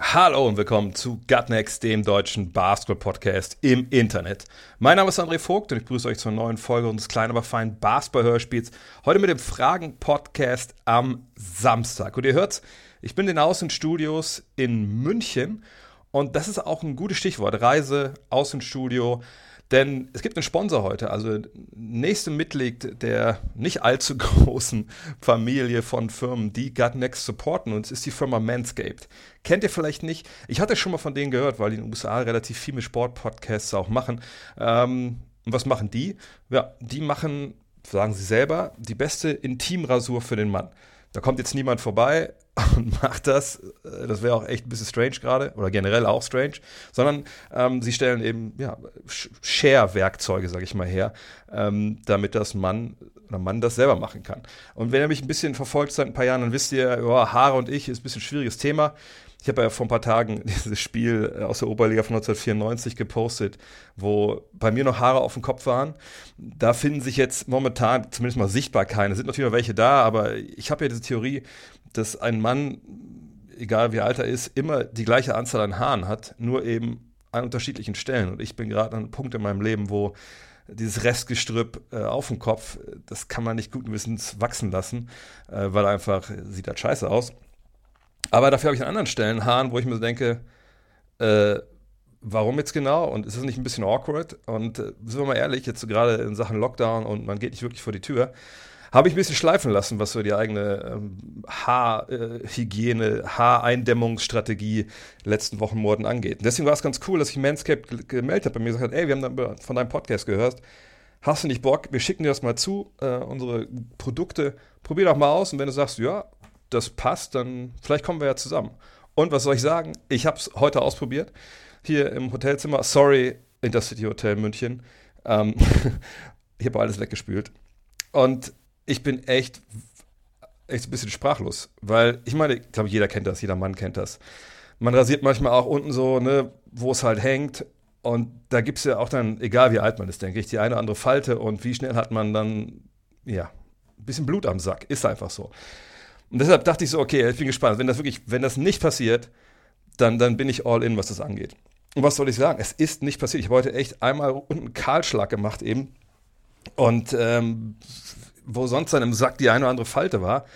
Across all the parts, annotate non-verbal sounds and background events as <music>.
Hallo und willkommen zu Gutnext, dem deutschen Basketball-Podcast im Internet. Mein Name ist André Vogt und ich grüße euch zur neuen Folge unseres kleinen, aber feinen Basketball-Hörspiels. Heute mit dem Fragen-Podcast am Samstag. Und ihr hört's, ich bin in den Außenstudios in München und das ist auch ein gutes Stichwort. Reise, Außenstudio. Denn es gibt einen Sponsor heute, also nächste Mitglied der nicht allzu <laughs> großen Familie von Firmen, die Gutnext supporten uns, ist die Firma Manscaped. Kennt ihr vielleicht nicht? Ich hatte schon mal von denen gehört, weil die in den USA relativ viel mit Sportpodcasts auch machen. Ähm, und was machen die? Ja, die machen, sagen sie selber, die beste Intimrasur für den Mann. Da kommt jetzt niemand vorbei <laughs> und macht das. Das wäre auch echt ein bisschen strange gerade oder generell auch strange. Sondern ähm, sie stellen eben ja, Share-Werkzeuge, sage ich mal, her, ähm, damit das Mann oder Mann das selber machen kann. Und wenn ihr mich ein bisschen verfolgt seit ein paar Jahren, dann wisst ihr, ja, Haare und ich ist ein bisschen ein schwieriges Thema. Ich habe ja vor ein paar Tagen <laughs> dieses Spiel aus der Oberliga von 1994 gepostet, wo bei mir noch Haare auf dem Kopf waren. Da finden sich jetzt momentan zumindest mal sichtbar keine. Es sind natürlich noch welche da, aber ich habe ja diese Theorie, dass ein Mann, egal wie alt er ist, immer die gleiche Anzahl an Haaren hat, nur eben an unterschiedlichen Stellen. Und ich bin gerade an einem Punkt in meinem Leben, wo dieses Restgestrüpp äh, auf dem Kopf, das kann man nicht guten Gewissens wachsen lassen, äh, weil einfach sieht das scheiße aus. Aber dafür habe ich an anderen Stellen Haaren, wo ich mir so denke, äh, warum jetzt genau? Und ist das nicht ein bisschen awkward? Und äh, sind wir mal ehrlich, jetzt so gerade in Sachen Lockdown und man geht nicht wirklich vor die Tür, habe ich ein bisschen schleifen lassen, was so die eigene ähm, Haarhygiene, Haareindämmungsstrategie letzten Wochen, Monaten angeht. Und deswegen war es ganz cool, dass ich Manscaped gemeldet habe bei mir gesagt hat, ey, wir haben von deinem Podcast gehört. Hast du nicht Bock? Wir schicken dir das mal zu, äh, unsere Produkte. Probier doch mal aus und wenn du sagst, ja, das passt, dann vielleicht kommen wir ja zusammen. Und was soll ich sagen? Ich habe es heute ausprobiert. Hier im Hotelzimmer. Sorry, Intercity Hotel München. Ähm, <laughs> ich habe alles weggespült. Und ich bin echt, echt ein bisschen sprachlos. Weil ich meine, ich glaube, jeder kennt das, jeder Mann kennt das. Man rasiert manchmal auch unten so, ne, wo es halt hängt. Und da gibt es ja auch dann, egal wie alt man ist, denke ich, die eine oder andere Falte und wie schnell hat man dann, ja, ein bisschen Blut am Sack. Ist einfach so. Und deshalb dachte ich so, okay, ich bin gespannt. Wenn das wirklich, wenn das nicht passiert, dann, dann bin ich all in, was das angeht. Und was soll ich sagen? Es ist nicht passiert. Ich habe heute echt einmal unten Kahlschlag gemacht eben. Und ähm, wo sonst dann im Sack die eine oder andere Falte war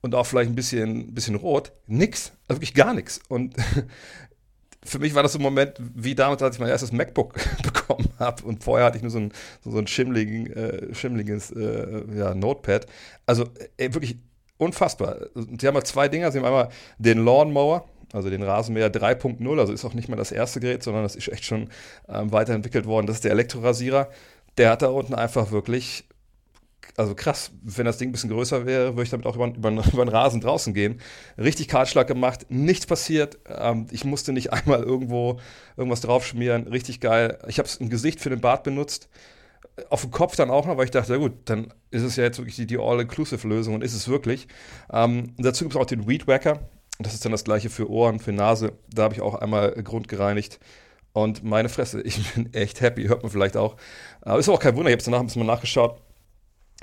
und auch vielleicht ein bisschen, bisschen rot, nix. Also wirklich gar nichts. Und <laughs> für mich war das so ein Moment wie damals, als ich mein erstes MacBook <laughs> bekommen habe. Und vorher hatte ich nur so ein, so, so ein schimmligen, äh, schimmliges äh, ja, Notepad. Also ey, wirklich unfassbar. Sie haben mal zwei Dinger. Sie haben einmal den Lawnmower, also den Rasenmäher 3.0. Also ist auch nicht mehr das erste Gerät, sondern das ist echt schon ähm, weiterentwickelt worden. Das ist der Elektrorasierer. Der hat da unten einfach wirklich, also krass, wenn das Ding ein bisschen größer wäre, würde ich damit auch über, über, <laughs> über den Rasen draußen gehen. Richtig Kahlschlag gemacht, nichts passiert. Ähm, ich musste nicht <laughs> einmal irgendwo irgendwas draufschmieren. Richtig geil. Ich habe es im Gesicht für den Bart benutzt auf dem Kopf dann auch noch, weil ich dachte, ja gut, dann ist es ja jetzt wirklich die, die All-Inclusive-Lösung und ist es wirklich. Ähm, dazu gibt es auch den Weed Wacker. Das ist dann das gleiche für Ohren, für Nase. Da habe ich auch einmal grundgereinigt. Und meine Fresse, <laughs> ich bin echt happy, hört man vielleicht auch. Aber ist auch kein Wunder, ich habe es danach ein bisschen mal nachgeschaut.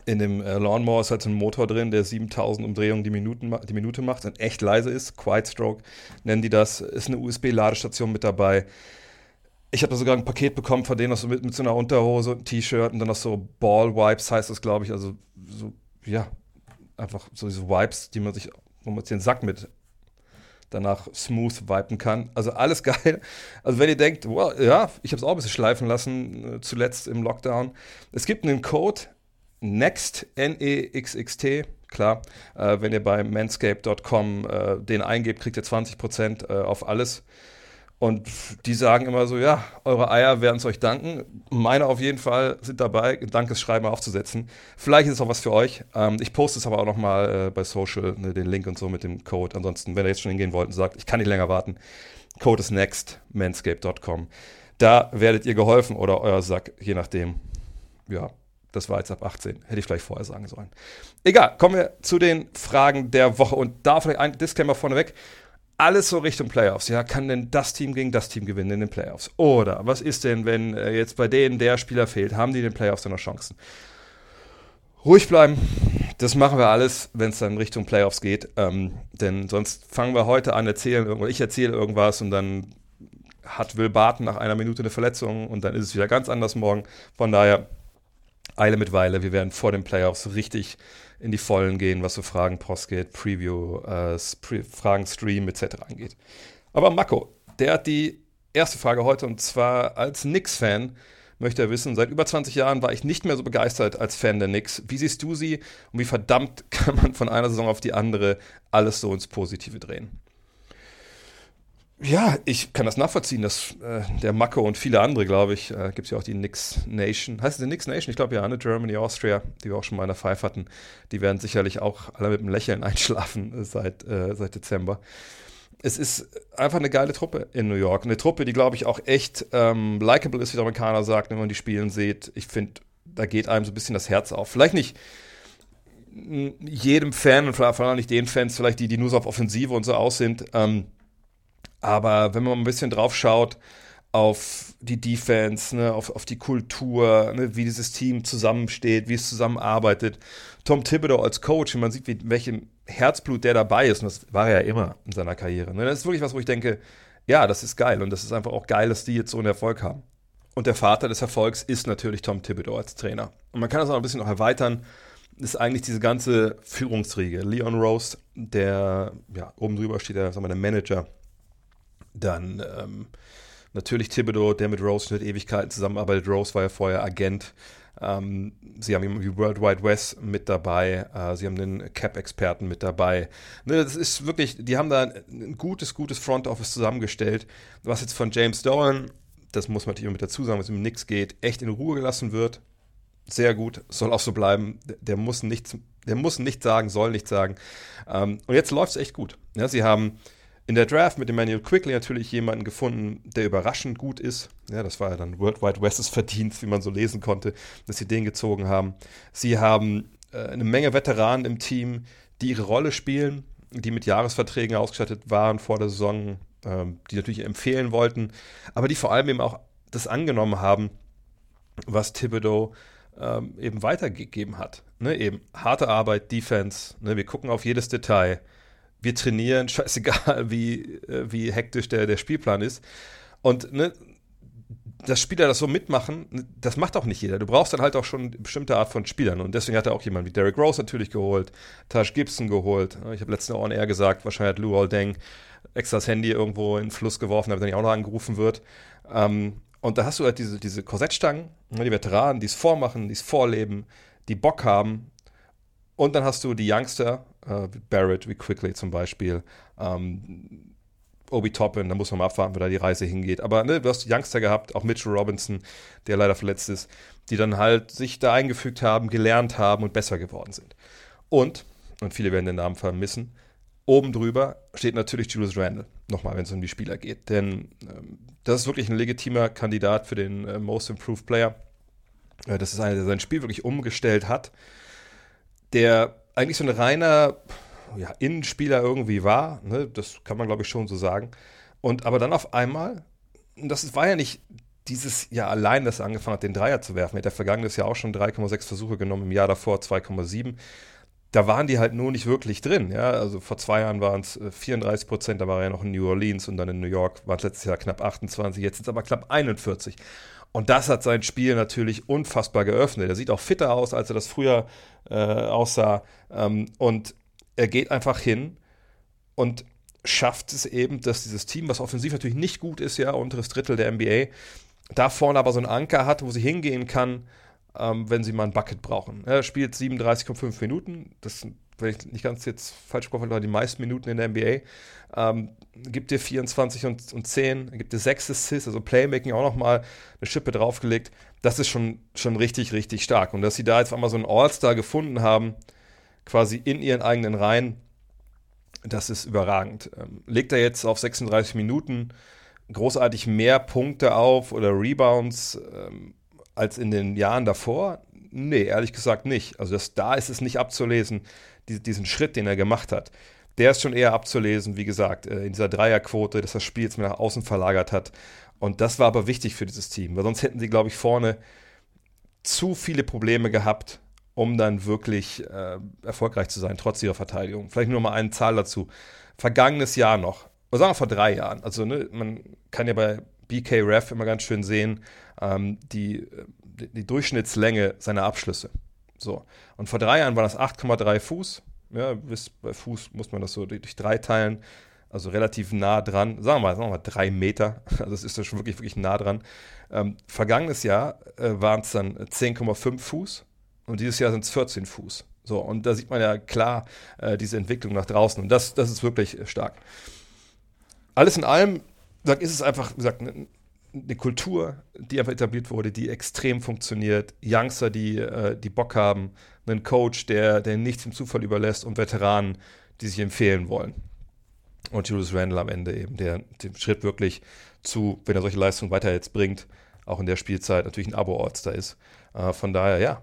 In dem äh, Lawnmower ist halt ein Motor drin, der 7000 Umdrehungen die, Minuten, die Minute macht und echt leise ist. Quiet Stroke nennen die das. Ist eine USB-Ladestation mit dabei. Ich habe da sogar ein Paket bekommen von denen so mit, mit so einer Unterhose, ein T-Shirt und dann noch so Ball Wipes heißt das, glaube ich. Also so, ja, einfach so diese Wipes, die man sich, wo man sich den Sack mit danach smooth wipen kann. Also alles <laughs> geil. Also wenn ihr denkt, wow, ja, ich habe es auch ein bisschen schleifen lassen, äh, zuletzt im Lockdown. Es gibt einen Code, NEXT, N-E-X-X-T, klar. Äh, wenn ihr bei manscape.com äh, den eingebt, kriegt ihr 20% äh, auf alles. Und die sagen immer so, ja, eure Eier werden es euch danken. Meine auf jeden Fall sind dabei, Dankesschreiben aufzusetzen. Vielleicht ist es auch was für euch. Ähm, ich poste es aber auch nochmal äh, bei Social, ne, den Link und so mit dem Code. Ansonsten, wenn ihr jetzt schon hingehen wollt und sagt, ich kann nicht länger warten, Code ist next, manscape.com. Da werdet ihr geholfen oder euer Sack, je nachdem. Ja, das war jetzt ab 18. Hätte ich vielleicht vorher sagen sollen. Egal, kommen wir zu den Fragen der Woche. Und da vielleicht ein Disclaimer vorneweg. Alles so Richtung Playoffs. Ja, kann denn das Team gegen das Team gewinnen in den Playoffs? Oder was ist denn, wenn äh, jetzt bei denen der Spieler fehlt? Haben die in den Playoffs dann noch Chancen? Ruhig bleiben. Das machen wir alles, wenn es dann Richtung Playoffs geht. Ähm, denn sonst fangen wir heute an, erzählen. Ich erzähle irgendwas und dann hat Will Barton nach einer Minute eine Verletzung und dann ist es wieder ganz anders morgen. Von daher Eile mit Weile. Wir werden vor den Playoffs richtig in die Vollen gehen, was so Fragen, Post geht, Preview, äh, Fragen, Stream etc. angeht. Aber Mako, der hat die erste Frage heute und zwar als Knicks-Fan möchte er wissen, seit über 20 Jahren war ich nicht mehr so begeistert als Fan der Knicks. Wie siehst du sie und wie verdammt <laughs> kann man von einer Saison auf die andere alles so ins Positive drehen? Ja, ich kann das nachvollziehen, dass äh, der Mako und viele andere, glaube ich, äh, gibt es ja auch die Nix Nation. Heißt es die Nix Nation? Ich glaube ja, ne? Germany, Austria, die wir auch schon mal in der Five hatten. Die werden sicherlich auch alle mit einem Lächeln <laughs> einschlafen seit, äh, seit Dezember. Es ist einfach eine geile Truppe in New York. Eine Truppe, die, glaube ich, auch echt ähm, likable ist, wie der Amerikaner sagt, wenn man die Spielen sieht. Ich finde, da geht einem so ein bisschen das Herz auf. Vielleicht nicht jedem Fan und vor allem nicht den Fans, vielleicht die, die nur so auf Offensive und so aus sind. Ähm, aber wenn man ein bisschen drauf schaut auf die Defense, ne, auf, auf die Kultur, ne, wie dieses Team zusammensteht, wie es zusammenarbeitet. Tom Thibodeau als Coach, man sieht, wie, welchem Herzblut der dabei ist, und das war er ja immer in seiner Karriere. Ne, das ist wirklich was, wo ich denke, ja, das ist geil und das ist einfach auch geil, dass die jetzt so einen Erfolg haben. Und der Vater des Erfolgs ist natürlich Tom Thibodeau als Trainer. Und man kann das auch ein bisschen noch erweitern, ist eigentlich diese ganze Führungsriege. Leon Rose, der, ja, oben drüber steht der, sagen wir, der Manager dann ähm, natürlich Thibodeau, der mit Rose seit Ewigkeiten zusammenarbeitet. Rose war ja vorher Agent. Ähm, sie haben die World Wide West mit dabei. Äh, sie haben den Cap-Experten mit dabei. Ne, das ist wirklich, die haben da ein gutes, gutes Front Office zusammengestellt. Was jetzt von James Dolan, das muss man natürlich mit dazu sagen, was um nichts geht, echt in Ruhe gelassen wird. Sehr gut, soll auch so bleiben. Der, der muss nichts, der muss nichts sagen, soll nichts sagen. Ähm, und jetzt läuft es echt gut. Ja, sie haben in der Draft mit Emmanuel Quickly natürlich jemanden gefunden, der überraschend gut ist. Ja, das war ja dann World Wide West's Verdienst, wie man so lesen konnte, dass sie den gezogen haben. Sie haben äh, eine Menge Veteranen im Team, die ihre Rolle spielen, die mit Jahresverträgen ausgestattet waren vor der Saison, ähm, die natürlich empfehlen wollten, aber die vor allem eben auch das angenommen haben, was Thibodeau ähm, eben weitergegeben hat. Ne, eben harte Arbeit, Defense, ne, wir gucken auf jedes Detail wir trainieren, <laughs> scheißegal, wie, äh, wie hektisch der, der Spielplan ist. Und ne, dass Spieler das so mitmachen, das macht auch nicht jeder. Du brauchst dann halt auch schon eine bestimmte Art von Spielern. Und deswegen hat er auch jemanden wie Derek Rose natürlich geholt, Taj Gibson geholt. Ich habe letztens On Air gesagt, wahrscheinlich hat Lou Aldeng extra das Handy irgendwo in den Fluss geworfen, damit er nicht auch noch angerufen wird. Ähm, und da hast du halt diese, diese Korsettstangen, ne, die Veteranen, die es vormachen, die es vorleben, die Bock haben. Und dann hast du die Youngster, äh, Barrett, wie Quickly zum Beispiel. Ähm, Obi Toppin, da muss man mal abwarten, wo da die Reise hingeht. Aber ne, du hast Youngster gehabt, auch Mitchell Robinson, der leider verletzt ist, die dann halt sich da eingefügt haben, gelernt haben und besser geworden sind. Und, und viele werden den Namen vermissen, oben drüber steht natürlich Julius Randle, nochmal, wenn es um die Spieler geht. Denn ähm, das ist wirklich ein legitimer Kandidat für den äh, Most Improved Player. Äh, das ist einer, der sein Spiel wirklich umgestellt hat, der eigentlich so ein reiner ja, Innenspieler irgendwie war. Ne? Das kann man, glaube ich, schon so sagen. Und aber dann auf einmal, das war ja nicht dieses Jahr allein, dass er angefangen hat, den Dreier zu werfen. Er hat ja vergangenes Jahr auch schon 3,6 Versuche genommen, im Jahr davor 2,7. Da waren die halt nur nicht wirklich drin. Ja? Also vor zwei Jahren waren es 34 Prozent, da war er ja noch in New Orleans und dann in New York war es letztes Jahr knapp 28, jetzt sind es aber knapp 41. Und das hat sein Spiel natürlich unfassbar geöffnet. Er sieht auch fitter aus, als er das früher äh, aussah. Ähm, und er geht einfach hin und schafft es eben, dass dieses Team, was offensiv natürlich nicht gut ist, ja, unteres Drittel der NBA, da vorne aber so einen Anker hat, wo sie hingehen kann, ähm, wenn sie mal ein Bucket brauchen. Er spielt 37,5 Minuten. Das sind wenn ich nicht ganz jetzt falsch komme, die meisten Minuten in der NBA. Ähm, gibt dir 24 und, und 10, gibt dir 6 Assists, also Playmaking auch nochmal eine Schippe draufgelegt. Das ist schon, schon richtig, richtig stark. Und dass sie da jetzt einmal so einen All-Star gefunden haben, quasi in ihren eigenen Reihen, das ist überragend. Ähm, legt er jetzt auf 36 Minuten, großartig mehr Punkte auf oder Rebounds ähm, als in den Jahren davor? Nee, ehrlich gesagt nicht. Also das, da ist es nicht abzulesen, diesen Schritt, den er gemacht hat. Der ist schon eher abzulesen, wie gesagt, äh, in dieser Dreierquote, dass das Spiel jetzt mehr nach außen verlagert hat. Und das war aber wichtig für dieses Team, weil sonst hätten sie, glaube ich, vorne zu viele Probleme gehabt, um dann wirklich äh, erfolgreich zu sein, trotz ihrer Verteidigung. Vielleicht nur mal eine Zahl dazu. Vergangenes Jahr noch, oder sagen wir vor drei Jahren, also ne, man kann ja bei BK Ref immer ganz schön sehen, ähm, die, die, die Durchschnittslänge seiner Abschlüsse. So. Und vor drei Jahren war das 8,3 Fuß. Ja, bis bei Fuß muss man das so durch drei teilen, also relativ nah dran. Sagen wir mal, sagen wir mal drei Meter. <laughs> Also das ist ja schon wirklich, wirklich nah dran. Ähm, vergangenes Jahr äh, waren es dann 10,5 Fuß und dieses Jahr sind es 14 Fuß. So, und da sieht man ja klar äh, diese Entwicklung nach draußen. Und das, das ist wirklich stark. Alles in allem, sag, ist es einfach, wie gesagt, eine, eine Kultur, die einfach etabliert wurde, die extrem funktioniert. Youngster, die, äh, die Bock haben, einen Coach, der, der nichts dem Zufall überlässt und Veteranen, die sich empfehlen wollen. Und Julius Randle am Ende eben, der den Schritt wirklich zu, wenn er solche Leistungen weiter jetzt bringt, auch in der Spielzeit natürlich ein Abo-Orts da ist. Äh, von daher, ja.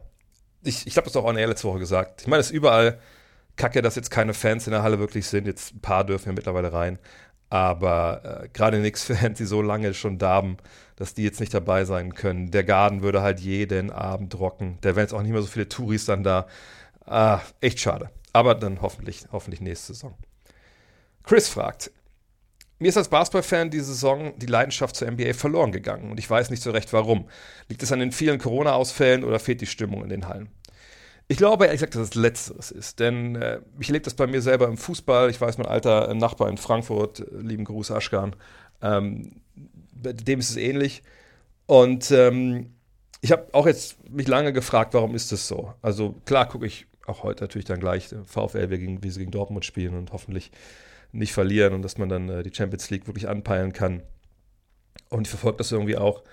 Ich, ich habe das auch an der letzte Woche gesagt. Ich meine, es ist überall kacke, dass jetzt keine Fans in der Halle wirklich sind. Jetzt ein paar dürfen ja mittlerweile rein. Aber äh, gerade Knicks-Fans, die so lange schon darben, dass die jetzt nicht dabei sein können. Der Garden würde halt jeden Abend rocken. Da wären jetzt auch nicht mehr so viele Touris dann da. Ah, echt schade. Aber dann hoffentlich, hoffentlich nächste Saison. Chris fragt, mir ist als Basketballfan diese Saison die Leidenschaft zur NBA verloren gegangen und ich weiß nicht so recht warum. Liegt es an den vielen Corona-Ausfällen oder fehlt die Stimmung in den Hallen? Ich glaube ehrlich gesagt, dass es Letzteres ist, denn äh, ich erlebe das bei mir selber im Fußball. Ich weiß, mein alter Nachbar in Frankfurt, äh, lieben Gruß Aschkan, ähm, dem ist es ähnlich. Und ähm, ich habe auch jetzt mich lange gefragt, warum ist das so? Also klar gucke ich auch heute natürlich dann gleich äh, VfL, wie, gegen, wie sie gegen Dortmund spielen und hoffentlich nicht verlieren und dass man dann äh, die Champions League wirklich anpeilen kann. Und ich verfolge das irgendwie auch.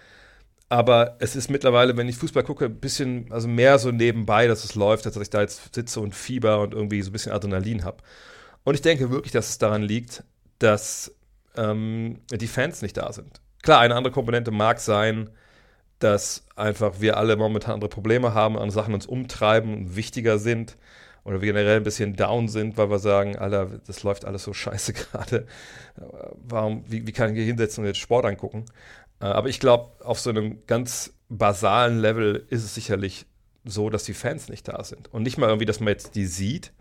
Aber es ist mittlerweile, wenn ich Fußball gucke, ein bisschen, also mehr so nebenbei, dass es läuft, als dass ich da jetzt sitze und Fieber und irgendwie so ein bisschen Adrenalin habe. Und ich denke wirklich, dass es daran liegt, dass ähm, die Fans nicht da sind. Klar, eine andere Komponente mag sein, dass einfach wir alle momentan andere Probleme haben, andere Sachen uns umtreiben und wichtiger sind oder wir generell ein bisschen down sind, weil wir sagen, Alter, das läuft alles so <laughs> scheiße gerade. Warum, wie, wie kann ich hier hinsetzen und jetzt Sport angucken? Äh, aber ich glaube, auf so einem ganz basalen Level ist es sicherlich so, dass die Fans nicht da sind. Und nicht mal irgendwie, dass man jetzt die sieht,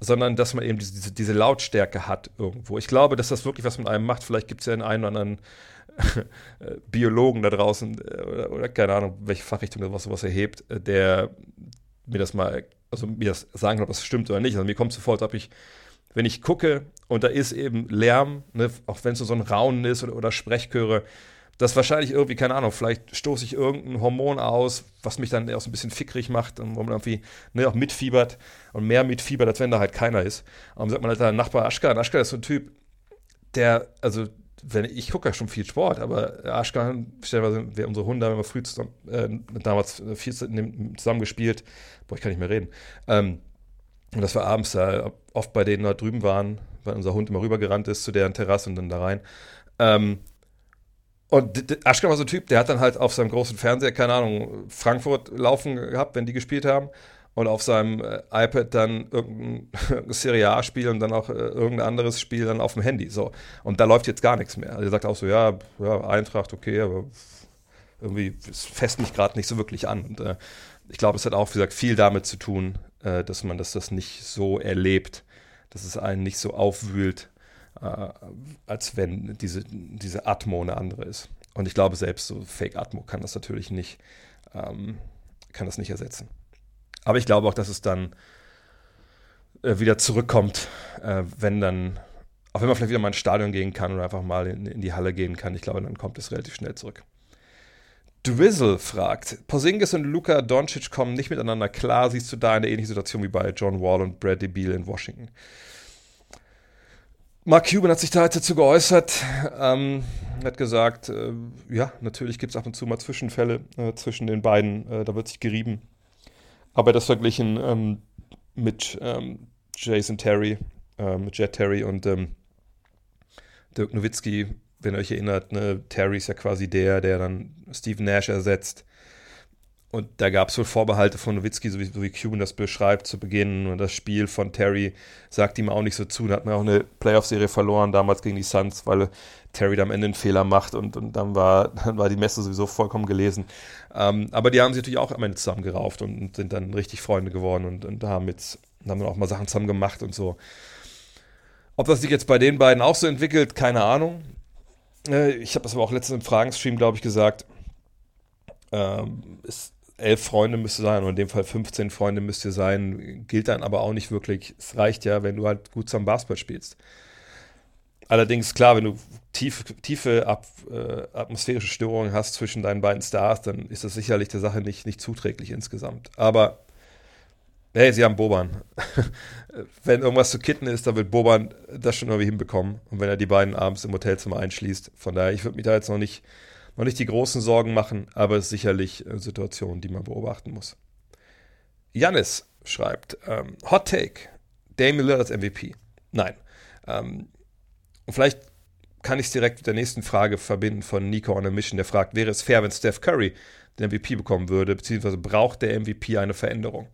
sondern dass man eben diese, diese Lautstärke hat irgendwo. Ich glaube, dass das wirklich was mit einem macht. Vielleicht gibt es ja einen, einen oder anderen <laughs> Biologen da draußen äh, oder, oder, keine Ahnung, welche Fachrichtung das sowas erhebt, äh, der mir das mal also mir das sagen kann, ob das stimmt oder nicht. Also mir kommt sofort, ob ich, wenn ich gucke und da ist eben Lärm, ne, auch wenn es so ein Raunen ist oder, oder Sprechchöre, das wahrscheinlich irgendwie, keine Ahnung, vielleicht stoße ich irgendein Hormon aus, was mich dann auch so ein bisschen fickrig macht und wo man irgendwie ne, auch mitfiebert und mehr mitfiebert, als wenn da halt keiner ist. Und sagt man halt, der Nachbar Aschka, Aschka ist so ein Typ, der, also wenn ich gucke ja schon viel Sport, aber Aschkan, stellenweise, wir unsere Hunde haben immer früh zusammen, äh, damals viel zusammen gespielt. Boah, ich kann nicht mehr reden. Ähm, und das war abends da, oft bei denen da drüben waren, weil unser Hund immer rübergerannt ist zu deren Terrasse und dann da rein. Ähm, und Aschkan war so ein Typ, der hat dann halt auf seinem großen Fernseher, keine Ahnung, Frankfurt laufen gehabt, wenn die gespielt haben und auf seinem äh, iPad dann irgendein <laughs> Serie A-Spiel und dann auch äh, irgendein anderes Spiel dann auf dem Handy. So. Und da läuft jetzt gar nichts mehr. Also er sagt auch so, ja, ja Eintracht, okay, aber irgendwie fest mich gerade nicht so wirklich an. Und äh, ich glaube, es hat auch, wie gesagt, viel damit zu tun, äh, dass man das, das nicht so erlebt, dass es einen nicht so aufwühlt, äh, als wenn diese, diese Atmo eine andere ist. Und ich glaube, selbst so Fake Atmo kann das natürlich nicht, ähm, kann das nicht ersetzen. Aber ich glaube auch, dass es dann äh, wieder zurückkommt, äh, wenn dann, auch wenn man vielleicht wieder mal ins Stadion gehen kann oder einfach mal in, in die Halle gehen kann. Ich glaube, dann kommt es relativ schnell zurück. Drizzle fragt, Porzingis und Luka Doncic kommen nicht miteinander klar. Siehst du da eine ähnliche Situation wie bei John Wall und Bradley Beal in Washington? Mark Cuban hat sich da dazu geäußert, ähm, hat gesagt, äh, ja, natürlich gibt es ab und zu mal Zwischenfälle äh, zwischen den beiden, äh, da wird sich gerieben aber das verglichen ähm, mit ähm, Jason Terry, äh, mit Jet Terry und ähm, Dirk Nowitzki wenn ihr euch erinnert, ne, Terry ist ja quasi der, der dann Steve Nash ersetzt. Und da gab es wohl Vorbehalte von Nowitzki, so wie, so wie Cuban das beschreibt zu Beginn. Und das Spiel von Terry sagt ihm auch nicht so zu. Da hat man auch eine Playoff-Serie verloren, damals gegen die Suns, weil Terry da am Ende einen Fehler macht und, und dann, war, <laughs> dann war die Messe sowieso vollkommen gelesen. Ähm, aber die haben sich natürlich auch am Ende zusammengerauft und, und sind dann richtig Freunde geworden und, und haben jetzt haben dann auch mal Sachen zusammen gemacht und so. Ob das sich jetzt bei den beiden auch so entwickelt, keine Ahnung. Äh, ich habe das aber auch letztens im Fragenstream, glaube ich, gesagt. Ähm, ist, elf Freunde müsste sein, oder in dem Fall 15 Freunde müsste sein, gilt dann aber auch nicht wirklich. Es reicht ja, wenn du halt gut zum Basketball spielst. Allerdings, klar, wenn du tief, tiefe Ab, äh, atmosphärische Störungen hast zwischen deinen beiden Stars, dann ist das sicherlich der Sache nicht, nicht zuträglich insgesamt. Aber hey, sie haben Boban. <laughs> wenn irgendwas zu kitten ist, dann wird Boban das schon irgendwie hinbekommen. Und wenn er die beiden abends im Hotelzimmer einschließt. Von daher, ich würde mich da jetzt noch nicht noch nicht die großen Sorgen machen, aber es ist sicherlich eine Situation, die man beobachten muss. Janis schreibt, ähm, Hot Take, Damian Lillard als MVP. Nein. Ähm, und vielleicht kann ich es direkt mit der nächsten Frage verbinden von Nico on a Mission, der fragt, wäre es fair, wenn Steph Curry den MVP bekommen würde, beziehungsweise braucht der MVP eine Veränderung?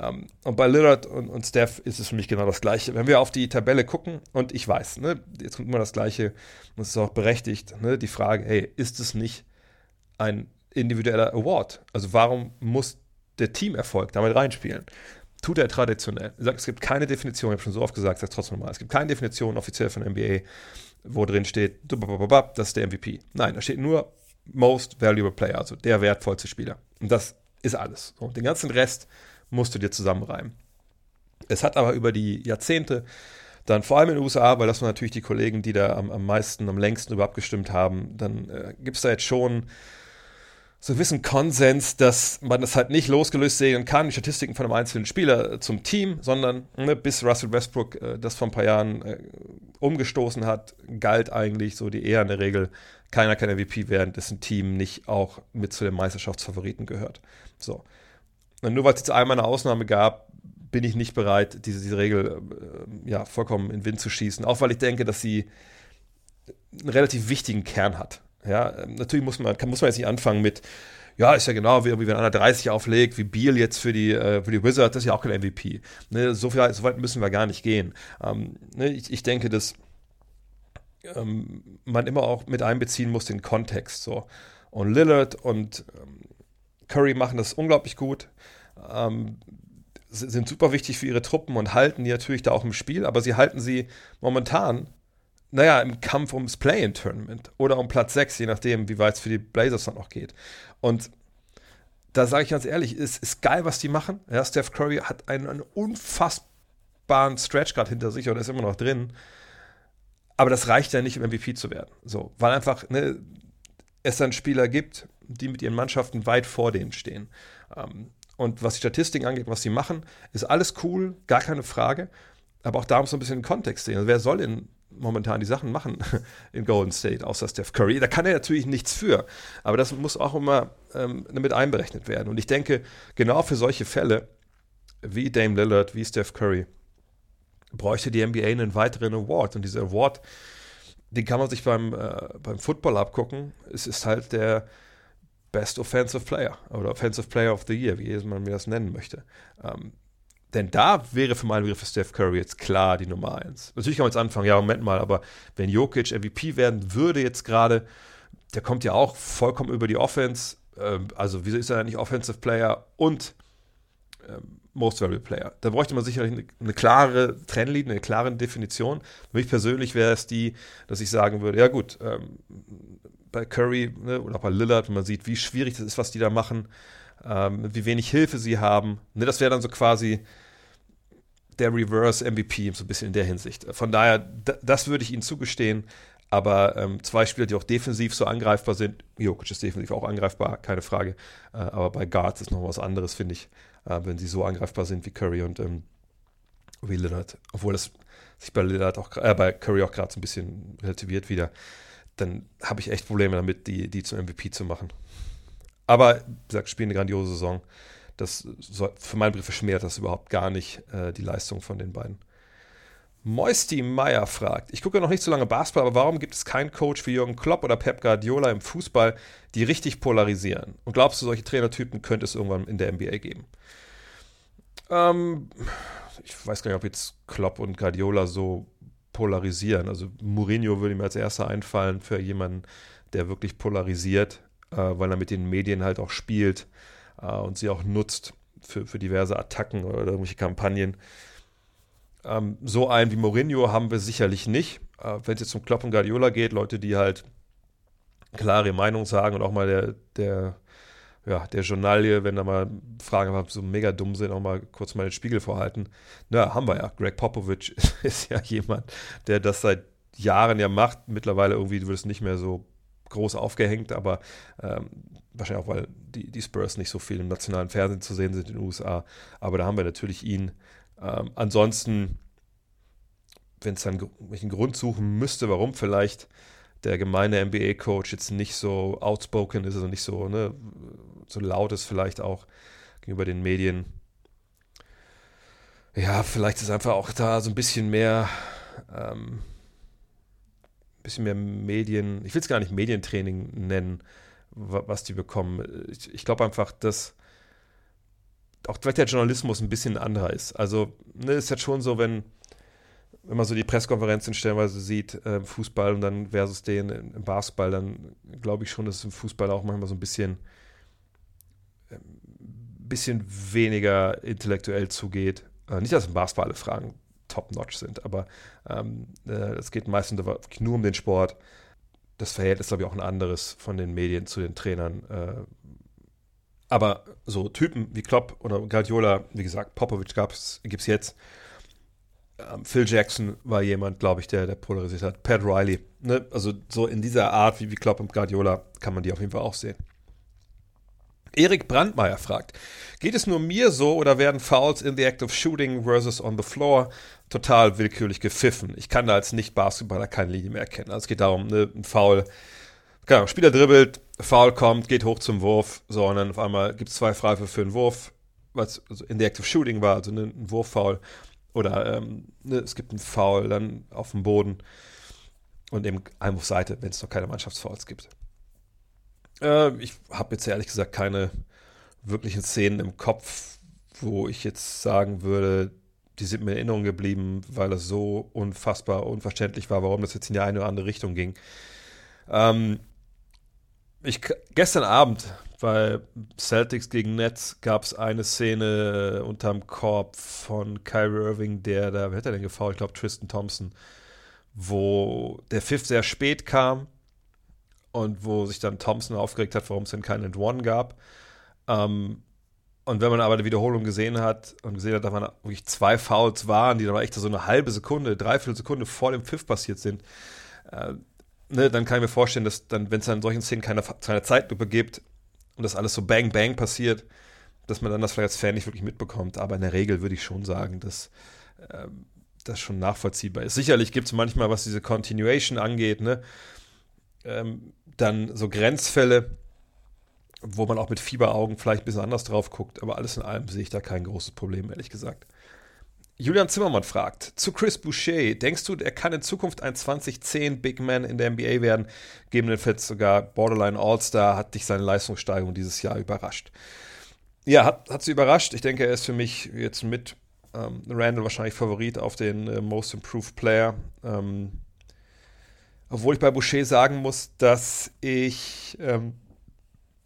Um, ähm, und bei Lillard und, und, Steph ist es für mich genau das Gleiche. Wenn wir auf die Tabelle gucken, und ich weiß, ne, jetzt kommt immer das Gleiche, und es ist auch berechtigt, ne, die Frage, hey, ist es nicht ein individueller Award? Also warum muss der Teamerfolg damit reinspielen? Tut er traditionell. Ich sage, es gibt keine Definition, ich habe schon so oft gesagt, ich sage trotzdem nochmal, es gibt keine Definition offiziell von NBA, wo drin steht, das ist der MVP. Nein, da steht nur Most Valuable Player, also der wertvollste Spieler. Und das ist alles. Und den ganzen Rest musst du dir zusammenreimen. Es hat aber über die Jahrzehnte dann vor allem in den USA, weil das waren natürlich die Kollegen, die da am, am meisten, am längsten über abgestimmt haben, dann äh, gibt es da jetzt schon so einen gewissen Konsens, dass man das halt nicht losgelöst sehen kann, die Statistiken von einem einzelnen Spieler zum Team, sondern ne, bis Russell Westbrook äh, das vor ein paar Jahren äh, umgestoßen hat, galt eigentlich so die eher in der Regel, keiner kann MVP werden, dessen Team nicht auch mit zu den Meisterschaftsfavoriten gehört. So. Nur weil es jetzt einmal eine Ausnahme gab, bin ich nicht bereit, diese, diese Regel äh, ja, vollkommen in den Wind zu schießen. Auch weil ich denke, dass sie einen relativ wichtigen Kern hat. Ja, natürlich muss man, kann, muss man jetzt nicht anfangen mit, ja, ist ja genau, wie, wie wenn einer 30 auflegt, wie Beal jetzt für die, äh, für die Wizards, das ist ja auch kein MVP. Ne, so, viel, so weit müssen wir gar nicht gehen. Ähm, ne, ich, ich denke, dass ähm, man immer auch mit einbeziehen muss den Kontext. So. Und Lillard und ähm, Curry machen das unglaublich gut. Ähm, sind super wichtig für ihre Truppen und halten die natürlich da auch im Spiel, aber sie halten sie momentan, naja, im Kampf ums Play-in-Tournament oder um Platz 6, je nachdem, wie weit es für die Blazers dann noch geht. Und da sage ich ganz ehrlich, es ist, geil, was die machen. Ja, Steph Curry hat einen, einen unfassbaren Stretch gerade hinter sich und ist immer noch drin. Aber das reicht ja nicht, um MVP zu werden. So, weil einfach ne, es dann Spieler gibt, die mit ihren Mannschaften weit vor denen stehen. Ähm, und was die Statistiken angeht, was sie machen, ist alles cool, gar keine Frage. Aber auch da muss man ein bisschen Kontext sehen. Also wer soll denn momentan die Sachen machen <laughs> in Golden State, außer Steph Curry? Da kann er natürlich nichts für. Aber das muss auch immer ähm, mit einberechnet werden. Und ich denke, genau für solche Fälle wie Dame Lillard, wie Steph Curry, bräuchte die NBA einen weiteren Award. Und dieser Award, den kann man sich beim, äh, beim Football abgucken. Es ist halt der Best Offensive Player oder Offensive Player of the Year, wie man das nennen möchte. Ähm, denn da wäre für meinen Begriff Steph Curry jetzt klar die Nummer eins. Natürlich kann man jetzt anfangen, ja, Moment mal, aber wenn Jokic MVP werden würde jetzt gerade, der kommt ja auch vollkommen über die Offense. Ähm, also, wieso ist er nicht Offensive Player und ähm, Most Valuable Player? Da bräuchte man sicherlich eine, eine klare Trennlinie, eine klare Definition. Für mich persönlich wäre es die, dass ich sagen würde, ja gut, ähm, bei Curry ne, oder auch bei Lillard, wenn man sieht, wie schwierig das ist, was die da machen, ähm, wie wenig Hilfe sie haben. Ne, das wäre dann so quasi der Reverse MVP, so ein bisschen in der Hinsicht. Von daher, das würde ich ihnen zugestehen. Aber ähm, zwei Spieler, die auch defensiv so angreifbar sind, Jokic ist defensiv auch angreifbar, keine Frage. Äh, aber bei Guards ist noch was anderes, finde ich, äh, wenn sie so angreifbar sind wie Curry und ähm, wie Lillard. Obwohl das sich bei Lillard auch, äh, bei Curry auch gerade so ein bisschen relativiert wieder dann habe ich echt Probleme damit, die, die zum MVP zu machen. Aber, wie gesagt, spielen eine grandiose Saison. Das soll, für meinen Brief verschmäht das überhaupt gar nicht äh, die Leistung von den beiden. Moisty Meyer fragt, ich gucke noch nicht so lange Basketball, aber warum gibt es keinen Coach wie Jürgen Klopp oder Pep Guardiola im Fußball, die richtig polarisieren? Und glaubst du, solche Trainertypen könnte es irgendwann in der NBA geben? Ähm, ich weiß gar nicht, ob jetzt Klopp und Guardiola so polarisieren. Also Mourinho würde mir als erster einfallen für jemanden, der wirklich polarisiert, äh, weil er mit den Medien halt auch spielt äh, und sie auch nutzt für, für diverse Attacken oder irgendwelche Kampagnen. Ähm, so einen wie Mourinho haben wir sicherlich nicht. Äh, Wenn es jetzt um Klopp und Guardiola geht, Leute, die halt klare Meinung sagen und auch mal der, der, ja, der Journalie, wenn da mal Fragen haben, so mega dumm sind, auch mal kurz mal den Spiegel vorhalten. Na, haben wir ja. Greg Popovich <laughs> ist ja jemand, der das seit Jahren ja macht. Mittlerweile irgendwie wird es nicht mehr so groß aufgehängt, aber ähm, wahrscheinlich auch, weil die, die Spurs nicht so viel im nationalen Fernsehen zu sehen sind in den USA. Aber da haben wir natürlich ihn. Ähm, ansonsten, wenn es dann welchen Grund suchen müsste, warum vielleicht der gemeine NBA-Coach jetzt nicht so outspoken ist, also nicht so, ne, so laut ist vielleicht auch gegenüber den Medien. Ja, vielleicht ist einfach auch da so ein bisschen mehr, ähm, ein bisschen mehr Medien, ich will es gar nicht Medientraining nennen, was die bekommen. Ich, ich glaube einfach, dass auch vielleicht der Journalismus ein bisschen anderer ist. Also, ne, ist jetzt schon so, wenn, wenn man so die Pressekonferenzen stellenweise sieht, äh, Fußball und dann versus den im Basketball, dann glaube ich schon, dass es im Fußball auch manchmal so ein bisschen, bisschen weniger intellektuell zugeht. Äh, nicht, dass im Basketball alle Fragen top-notch sind, aber ähm, äh, es geht meistens nur um den Sport. Das Verhältnis, glaube ich, auch ein anderes von den Medien zu den Trainern. Äh, aber so Typen wie Klopp oder Guardiola, wie gesagt, Popovic gibt es jetzt. Ähm, Phil Jackson war jemand, glaube ich, der, der polarisiert hat. Pat Riley. Ne? Also so in dieser Art wie, wie Klopp und Guardiola kann man die auf jeden Fall auch sehen. Erik Brandmeier fragt, geht es nur mir so oder werden Fouls in the act of shooting versus on the floor total willkürlich gepfiffen? Ich kann da als Nicht-Basketballer keine Linie mehr erkennen. Also es geht darum, ne, ein Foul, genau, Spieler dribbelt, Foul kommt, geht hoch zum Wurf, so und dann auf einmal gibt es zwei Freiwürfe für einen Wurf, was also in the act of shooting war, also ne, ein Wurffoul oder ähm, ne, es gibt einen Foul dann auf dem Boden und eben Einwurfseite, wenn es noch keine Mannschaftsfouls gibt. Äh, ich habe jetzt ehrlich gesagt keine wirklichen Szenen im Kopf, wo ich jetzt sagen würde, die sind mir in Erinnerung geblieben, weil es so unfassbar unverständlich war, warum das jetzt in die eine oder andere Richtung ging. Ähm, ich, gestern Abend bei Celtics gegen Nets gab es eine Szene unterm Korb von Kyrie Irving, der da, wer hat er denn gefault? Ich glaube Tristan Thompson, wo der Pfiff sehr spät kam und wo sich dann Thompson aufgeregt hat, warum es denn keinen One gab. Ähm, und wenn man aber die Wiederholung gesehen hat und gesehen hat, dass man wirklich zwei Fouls waren, die dann echt so eine halbe Sekunde, dreiviertel Sekunde vor dem Pfiff passiert sind, äh, ne, dann kann ich mir vorstellen, dass dann, wenn es dann in solchen Szenen keine, keine Zeitlupe gibt und das alles so bang bang passiert, dass man dann das vielleicht als Fan nicht wirklich mitbekommt. Aber in der Regel würde ich schon sagen, dass äh, das schon nachvollziehbar ist. Sicherlich gibt es manchmal, was diese Continuation angeht, ne, ähm, dann so Grenzfälle, wo man auch mit Fieberaugen vielleicht ein bisschen anders drauf guckt. Aber alles in allem sehe ich da kein großes Problem, ehrlich gesagt. Julian Zimmermann fragt zu Chris Boucher: Denkst du, er kann in Zukunft ein 2010 Big Man in der NBA werden? Gegebenenfalls sogar Borderline All-Star. Hat dich seine Leistungssteigerung dieses Jahr überrascht? Ja, hat, hat sie überrascht. Ich denke, er ist für mich jetzt mit ähm, Randall wahrscheinlich Favorit auf den äh, Most Improved Player. Ähm, obwohl ich bei Boucher sagen muss, dass ich, ähm,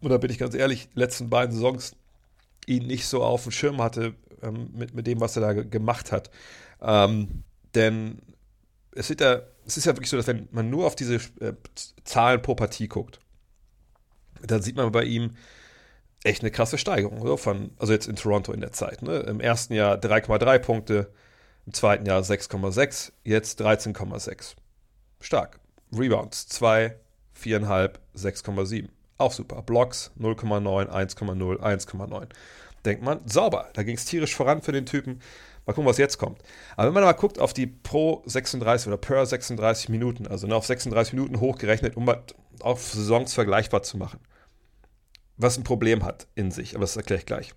oder bin ich ganz ehrlich, letzten beiden Saisons ihn nicht so auf dem Schirm hatte ähm, mit, mit dem, was er da gemacht hat. Ähm, denn es ist, ja, es ist ja wirklich so, dass wenn man nur auf diese äh, Zahlen pro Partie guckt, dann sieht man bei ihm echt eine krasse Steigerung. So von, also jetzt in Toronto in der Zeit. Ne? Im ersten Jahr 3,3 Punkte, im zweiten Jahr 6,6, jetzt 13,6. Stark. Rebounds 2, 4,5, 6,7. Auch super. Blocks 0,9, 1,0, 1,9. Denkt man, sauber. Da ging es tierisch voran für den Typen. Mal gucken, was jetzt kommt. Aber wenn man mal guckt auf die pro 36 oder per 36 Minuten, also auf 36 Minuten hochgerechnet, um auf Saisons vergleichbar zu machen, was ein Problem hat in sich, aber das erkläre ich gleich.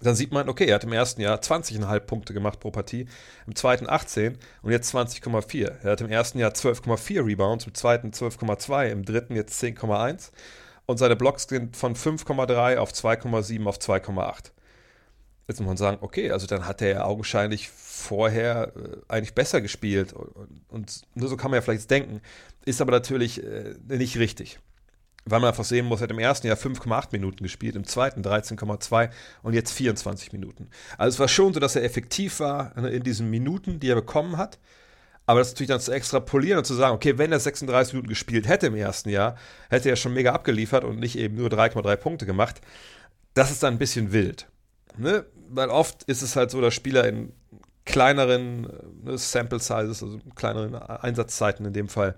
Dann sieht man, okay, er hat im ersten Jahr 20,5 Punkte gemacht pro Partie, im zweiten 18 und jetzt 20,4. Er hat im ersten Jahr 12,4 Rebounds, im zweiten 12,2, im dritten jetzt 10,1 und seine Blocks sind von 5,3 auf 2,7 auf 2,8. Jetzt muss man sagen, okay, also dann hat er ja augenscheinlich vorher äh, eigentlich besser gespielt und, nur so kann man ja vielleicht denken, ist aber natürlich äh, nicht richtig weil man einfach sehen muss, er hat im ersten Jahr 5,8 Minuten gespielt, im zweiten 13,2 und jetzt 24 Minuten. Also es war schon so, dass er effektiv war ne, in diesen Minuten, die er bekommen hat. Aber das natürlich dann zu extrapolieren und zu sagen, okay, wenn er 36 Minuten gespielt hätte im ersten Jahr, hätte er schon mega abgeliefert und nicht eben nur 3,3 Punkte gemacht. Das ist dann ein bisschen wild. Ne? Weil oft ist es halt so, dass Spieler in kleineren ne, Sample Sizes, also kleineren Einsatzzeiten in dem Fall,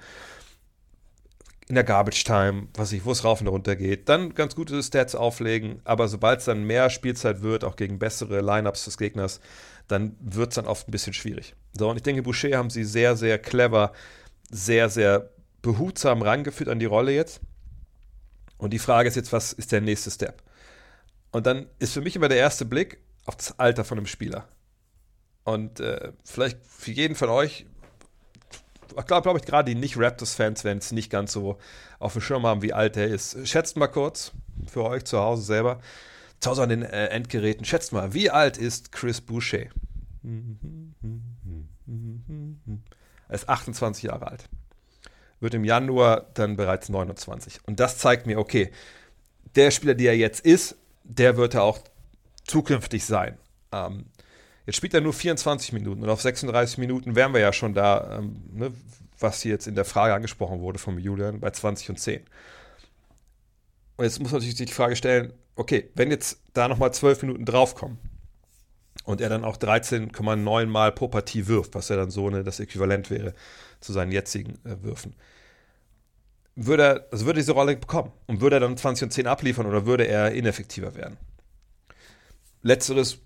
in der Garbage Time, was ich, wo es rauf und runter geht, dann ganz gute Stats auflegen, aber sobald es dann mehr Spielzeit wird, auch gegen bessere Lineups des Gegners, dann wird es dann oft ein bisschen schwierig. So, und ich denke, Boucher haben sie sehr, sehr clever, sehr, sehr behutsam rangeführt an die Rolle jetzt. Und die Frage ist jetzt, was ist der nächste Step? Und dann ist für mich immer der erste Blick auf das Alter von einem Spieler. Und äh, vielleicht für jeden von euch glaube glaub ich, gerade die Nicht-Raptors-Fans werden es nicht ganz so auf dem Schirm haben, wie alt er ist. Schätzt mal kurz für euch zu Hause selber, zu Hause an den äh, Endgeräten, schätzt mal, wie alt ist Chris Boucher? Er ist 28 Jahre alt. Wird im Januar dann bereits 29. Und das zeigt mir, okay, der Spieler, der er jetzt ist, der wird er auch zukünftig sein. Ähm, Jetzt spielt er nur 24 Minuten und auf 36 Minuten wären wir ja schon da, ähm, ne, was hier jetzt in der Frage angesprochen wurde vom Julian, bei 20 und 10. Und jetzt muss man sich die Frage stellen, okay, wenn jetzt da nochmal 12 Minuten draufkommen und er dann auch 13,9 Mal pro Partie wirft, was ja dann so ne, das Äquivalent wäre zu seinen jetzigen äh, Würfen, würde er, also würde er diese Rolle bekommen und würde er dann 20 und 10 abliefern oder würde er ineffektiver werden? Letzteres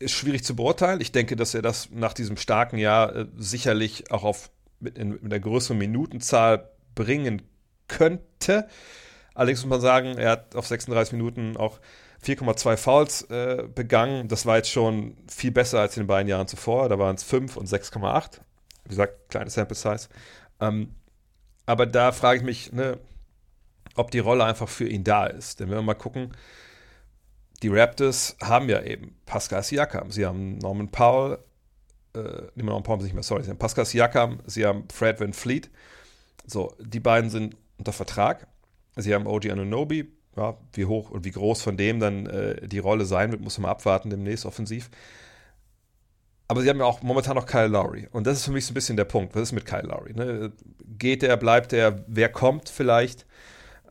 ist schwierig zu beurteilen. Ich denke, dass er das nach diesem starken Jahr äh, sicherlich auch auf mit, in, mit einer größeren Minutenzahl bringen könnte. Allerdings muss man sagen, er hat auf 36 Minuten auch 4,2 Fouls äh, begangen. Das war jetzt schon viel besser als in den beiden Jahren zuvor. Da waren es 5 und 6,8. Wie gesagt, kleine Sample Size. Ähm, aber da frage ich mich, ne, ob die Rolle einfach für ihn da ist. Denn wenn wir mal gucken, die Raptors haben ja eben Pascal Siakam, sie haben Norman Powell, äh, Norman Powell nicht mehr, sorry, sie haben Pascal Siakam, sie haben Fred Van Fleet. So, die beiden sind unter Vertrag. Sie haben OG Anunobi, ja, wie hoch und wie groß von dem dann äh, die Rolle sein wird, muss man abwarten demnächst offensiv. Aber sie haben ja auch momentan noch Kyle Lowry. Und das ist für mich so ein bisschen der Punkt. Was ist mit Kyle Lowry? Ne? Geht er, bleibt er, wer kommt vielleicht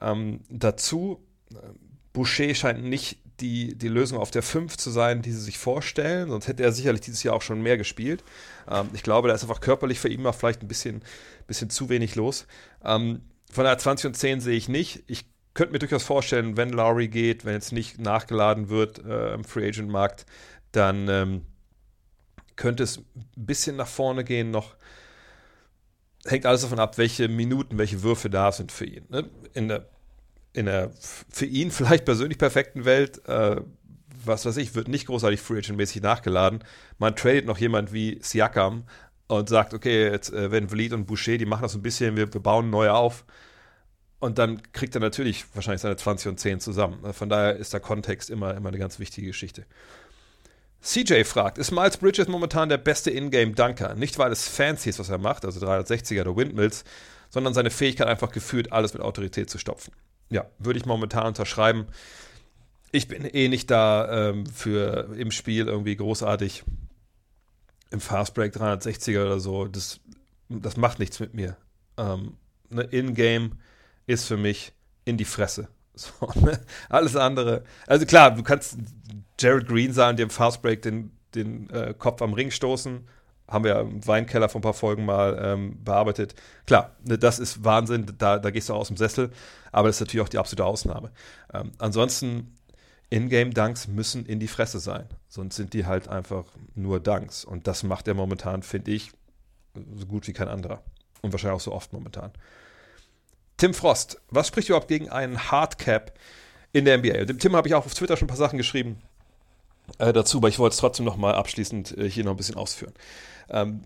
ähm, dazu? Boucher scheint nicht die, die Lösung auf der 5 zu sein, die sie sich vorstellen. Sonst hätte er sicherlich dieses Jahr auch schon mehr gespielt. Ähm, ich glaube, da ist einfach körperlich für ihn mal vielleicht ein bisschen, bisschen zu wenig los. Ähm, von der 20 und 10 sehe ich nicht. Ich könnte mir durchaus vorstellen, wenn Lowry geht, wenn jetzt nicht nachgeladen wird äh, im Free Agent Markt, dann ähm, könnte es ein bisschen nach vorne gehen noch. Hängt alles davon ab, welche Minuten, welche Würfe da sind für ihn. Ne? In der in der für ihn vielleicht persönlich perfekten Welt, äh, was weiß ich, wird nicht großartig Free Agent-mäßig nachgeladen. Man tradet noch jemand wie Siakam und sagt, okay, jetzt äh, wenn Vliet und Boucher, die machen das ein bisschen, wir, wir bauen neu auf. Und dann kriegt er natürlich wahrscheinlich seine 20 und 10 zusammen. Von daher ist der Kontext immer, immer eine ganz wichtige Geschichte. CJ fragt, ist Miles Bridges momentan der beste Ingame-Dunker? Nicht, weil es fancy ist, was er macht, also 360er oder Windmills, sondern seine Fähigkeit einfach gefühlt, alles mit Autorität zu stopfen ja, würde ich momentan unterschreiben. Ich bin eh nicht da ähm, für im Spiel irgendwie großartig im Fastbreak 360er oder so. Das, das macht nichts mit mir. Ähm, ne, In-Game ist für mich in die Fresse. <laughs> So, ne? Alles andere. Also klar, du kannst Jared Green sagen, dem Fastbreak den, den äh, Kopf am Ring stoßen haben wir im Weinkeller vor ein paar Folgen mal ähm, bearbeitet. Klar, ne, das ist Wahnsinn, da, da gehst du aus dem Sessel, aber das ist natürlich auch die absolute Ausnahme. Ähm, ansonsten, Ingame-Dunks müssen in die Fresse sein, sonst sind die halt einfach nur Dunks. Und das macht er momentan, finde ich, so gut wie kein anderer. Und wahrscheinlich auch so oft momentan. Tim Frost, was spricht überhaupt gegen einen Hardcap in der NBA? Dem Tim habe ich auch auf Twitter schon ein paar Sachen geschrieben. äh, dazu, aber ich wollte es trotzdem noch mal abschließend äh, hier noch ein bisschen ausführen. Ähm,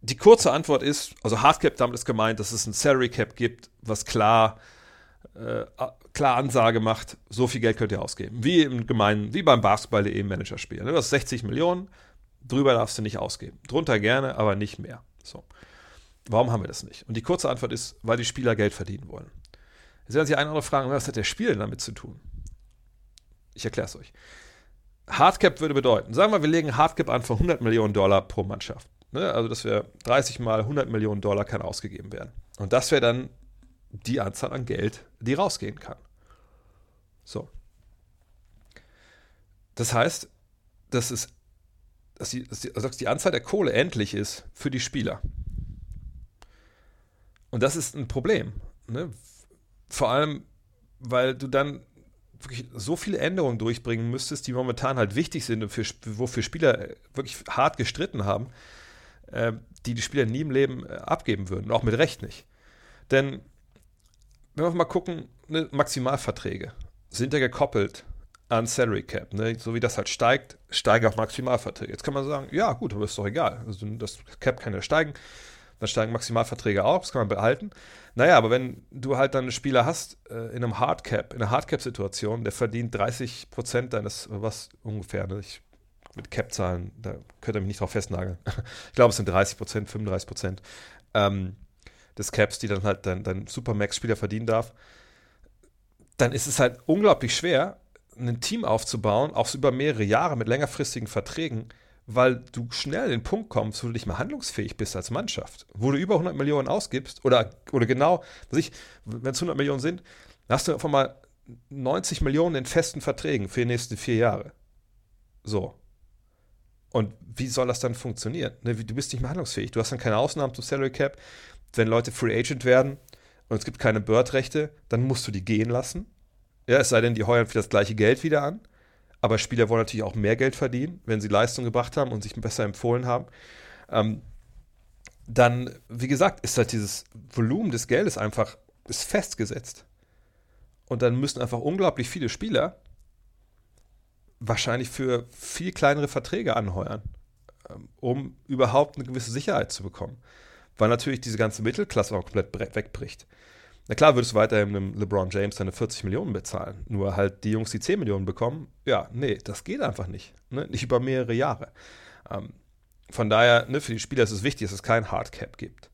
die kurze Antwort ist, also Hardcap damit ist gemeint, dass es ein Salary Cap gibt, was klar, äh, klar Ansage macht, so viel Geld könnt ihr ausgeben. Wie im Gemeinen, wie beim Basketball.de Managerspiel. Ne? Das ist 60 Millionen, drüber darfst du nicht ausgeben. Drunter gerne, aber nicht mehr. So. Warum haben wir das nicht? Und die kurze Antwort ist, weil die Spieler Geld verdienen wollen. Jetzt werden sich eine oder andere fragen, was hat der Spieler damit zu tun? Ich erkläre es euch. Hardcap würde bedeuten, sagen wir, wir legen Hardcap an von 100 Millionen Dollar pro Mannschaft. Ne? Also, dass wir 30 mal 100 Millionen Dollar kann ausgegeben werden. Und das wäre dann die Anzahl an Geld, die rausgehen kann. So. Das heißt, dass, es, dass, die, dass die, also die Anzahl der Kohle endlich ist für die Spieler. Und das ist ein Problem. Ne? Vor allem, weil du dann wirklich so viele Änderungen durchbringen müsstest, die momentan halt wichtig sind und für, wofür Spieler wirklich hart gestritten haben, äh, die die Spieler nie im Leben äh, abgeben würden, auch mit Recht nicht. Denn wenn wir mal gucken, ne, Maximalverträge sind ja gekoppelt an Salary Cap. Ne? So wie das halt steigt, steigen auch Maximalverträge. Jetzt kann man sagen, ja gut, aber ist doch egal. Also das Cap kann ja steigen, dann steigen Maximalverträge auch, das kann man behalten. Naja, aber wenn du halt dann einen Spieler hast äh, in einem Hardcap, in einer Hardcap-Situation, der verdient 30 Prozent deines, was ungefähr, ne? ich, mit Cap-Zahlen, da könnt ihr mich nicht drauf festnageln. <laughs> ich glaube, es sind 30 Prozent, 35 Prozent ähm, des Caps, die dann halt dein, dein Supermax-Spieler verdienen darf. Dann ist es halt unglaublich schwer, ein Team aufzubauen, auch über mehrere Jahre mit längerfristigen Verträgen, weil du schnell an den Punkt kommst, wo du nicht mehr handlungsfähig bist als Mannschaft. Wo du über 100 Millionen ausgibst oder, oder genau, wenn es 100 Millionen sind, hast du einfach mal 90 Millionen in festen Verträgen für die nächsten vier Jahre. So. Und wie soll das dann funktionieren? Ne, du bist nicht mehr handlungsfähig. Du hast dann keine Ausnahmen zum Salary Cap. Wenn Leute Free Agent werden und es gibt keine Bird-Rechte, dann musst du die gehen lassen. Ja, es sei denn, die heuern für das gleiche Geld wieder an. Aber Spieler wollen natürlich auch mehr Geld verdienen, wenn sie Leistung gebracht haben und sich besser empfohlen haben. Ähm, dann, wie gesagt, ist halt dieses Volumen des Geldes einfach ist festgesetzt. Und dann müssen einfach unglaublich viele Spieler wahrscheinlich für viel kleinere Verträge anheuern, ähm, um überhaupt eine gewisse Sicherheit zu bekommen. Weil natürlich diese ganze Mittelklasse auch komplett wegbricht. Na klar würdest du weiterhin einem LeBron James seine 40 Millionen bezahlen. Nur halt die Jungs, die 10 Millionen bekommen, ja, nee, das geht einfach nicht. Ne? Nicht über mehrere Jahre. Ähm, von daher, ne, für die Spieler ist es wichtig, dass es kein Hardcap gibt.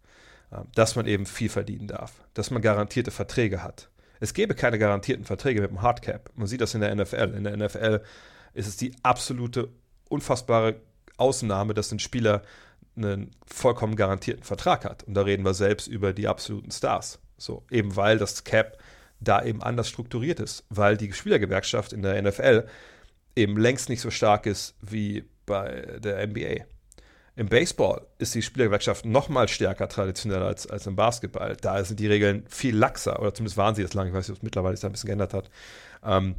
Ähm, dass man eben viel verdienen darf. Dass man garantierte Verträge hat. Es gäbe keine garantierten Verträge mit dem Hardcap. Man sieht das in der NFL. In der NFL ist es die absolute, unfassbare Ausnahme, dass ein Spieler einen vollkommen garantierten Vertrag hat. Und da reden wir selbst über die absoluten Stars. So, eben weil das Cap da eben anders strukturiert ist, weil die Spielergewerkschaft in der NFL eben längst nicht so stark ist wie bei der NBA. Im Baseball ist die Spielergewerkschaft noch mal stärker traditionell als, als im Basketball. Da sind die Regeln viel laxer, oder zumindest waren sie das lange. Ich weiß nicht, ob es mittlerweile sich da ein bisschen geändert hat. Ähm,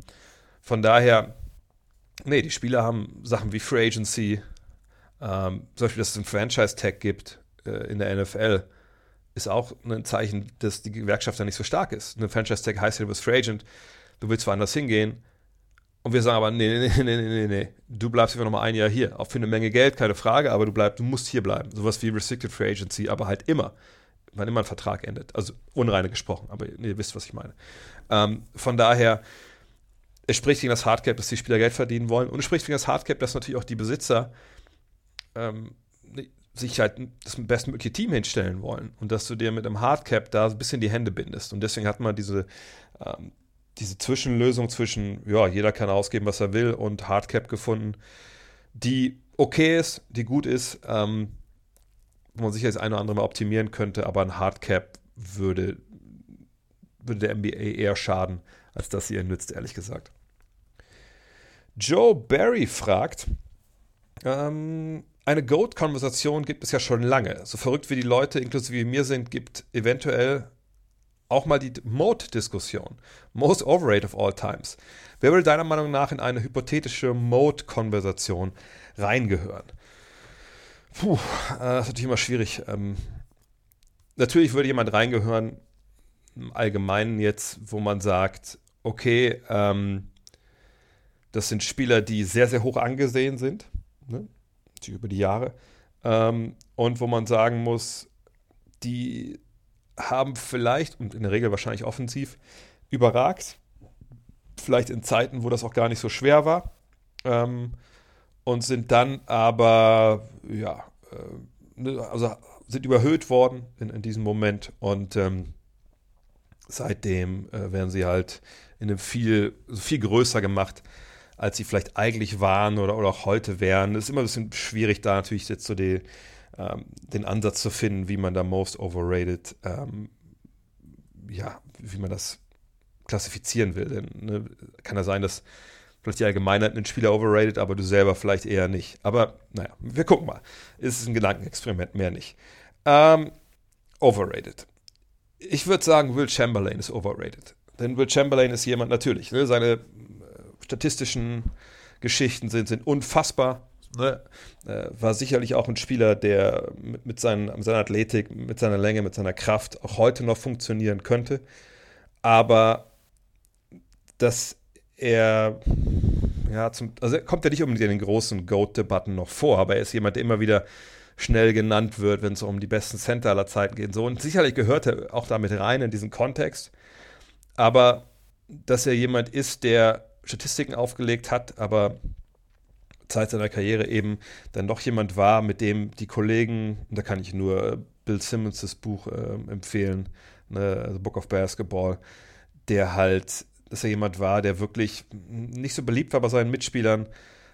von daher, nee, die Spieler haben Sachen wie Free Agency, ähm, zum Beispiel, dass es einen Franchise-Tag gibt äh, in der NFL ist auch ein Zeichen, dass die Gewerkschaft da nicht so stark ist. Eine Franchise-Tag heißt ja, du bist Free Agent, du willst woanders hingehen. Und wir sagen aber, nee, nee, nee, nee, nee, nee, du bleibst einfach nochmal ein Jahr hier. Auch für eine Menge Geld, keine Frage, aber du bleibst, du musst hier bleiben. Sowas wie Restricted Free Agency, aber halt immer, wann immer ein Vertrag endet. Also unreine gesprochen, aber ihr wisst, was ich meine. Ähm, von daher, es spricht gegen das Hardcap, dass die Spieler Geld verdienen wollen. Und es spricht gegen das Hardcap, dass natürlich auch die Besitzer ähm, sich halt das bestmögliche Team hinstellen wollen und dass du dir mit einem Hardcap da ein bisschen die Hände bindest. Und deswegen hat man diese, ähm, diese Zwischenlösung zwischen, ja, jeder kann ausgeben, was er will und Hardcap gefunden, die okay ist, die gut ist, ähm, wo man sicher das eine oder andere mal optimieren könnte, aber ein Hardcap würde, würde der NBA eher schaden, als dass sie ihr nützt, ehrlich gesagt. Joe Barry fragt, ähm, eine Goat-Konversation gibt es ja schon lange. So verrückt wie die Leute, inklusive mir sind, gibt eventuell auch mal die Mode-Diskussion. Most overrated of all times. Wer würde deiner Meinung nach in eine hypothetische Mode-Konversation reingehören? Puh, äh, das ist natürlich immer schwierig. Ähm, natürlich würde jemand reingehören, im Allgemeinen jetzt, wo man sagt, okay, ähm, Das sind Spieler, die sehr, sehr hoch angesehen sind, ne? Über die Jahre. Ähm, und wo man sagen muss, die haben vielleicht, und in der Regel wahrscheinlich offensiv, überragt. Vielleicht in Zeiten, wo das auch gar nicht so schwer war. Ähm, und sind dann aber, ja, äh, ne, also sind überhöht worden in, in diesem Moment. Und ähm, seitdem äh, werden sie halt in einem viel, viel größer gemacht, als sie vielleicht eigentlich waren oder, oder auch heute wären. Es ist immer ein bisschen schwierig, da natürlich jetzt so die, ähm, den Ansatz zu finden, wie man da most overrated, ähm, ja, wie man das klassifizieren will. Denn ne, kann ja sein, dass vielleicht die Allgemeinheit einen Spieler overrated, aber du selber vielleicht eher nicht. Aber naja, wir gucken mal. Es ist ein Gedankenexperiment, mehr nicht. Ähm, overrated. Ich würde sagen, Will Chamberlain ist overrated. Denn Will Chamberlain ist jemand natürlich. Ne, seine statistischen Geschichten sind, sind unfassbar. Ne? Äh, war sicherlich auch ein Spieler, der mit, mit, seinen, mit seiner Athletik, mit seiner Länge, mit seiner Kraft auch heute noch funktionieren könnte. Aber dass er, ja, zum, also er kommt ja nicht unbedingt in den großen Goat-Debatten noch vor, aber er ist jemand, der immer wieder schnell genannt wird, wenn es um die besten Center aller Zeiten geht. So, und sicherlich gehört er auch damit rein in diesen Kontext. Aber dass er jemand ist, der Statistiken aufgelegt hat, aber Zeit seiner Karriere eben dann doch jemand war, mit dem die Kollegen, da kann ich nur Bill Simmons das Buch äh, empfehlen, ne, The Book of Basketball, der halt, dass er jemand war, der wirklich nicht so beliebt war bei seinen Mitspielern,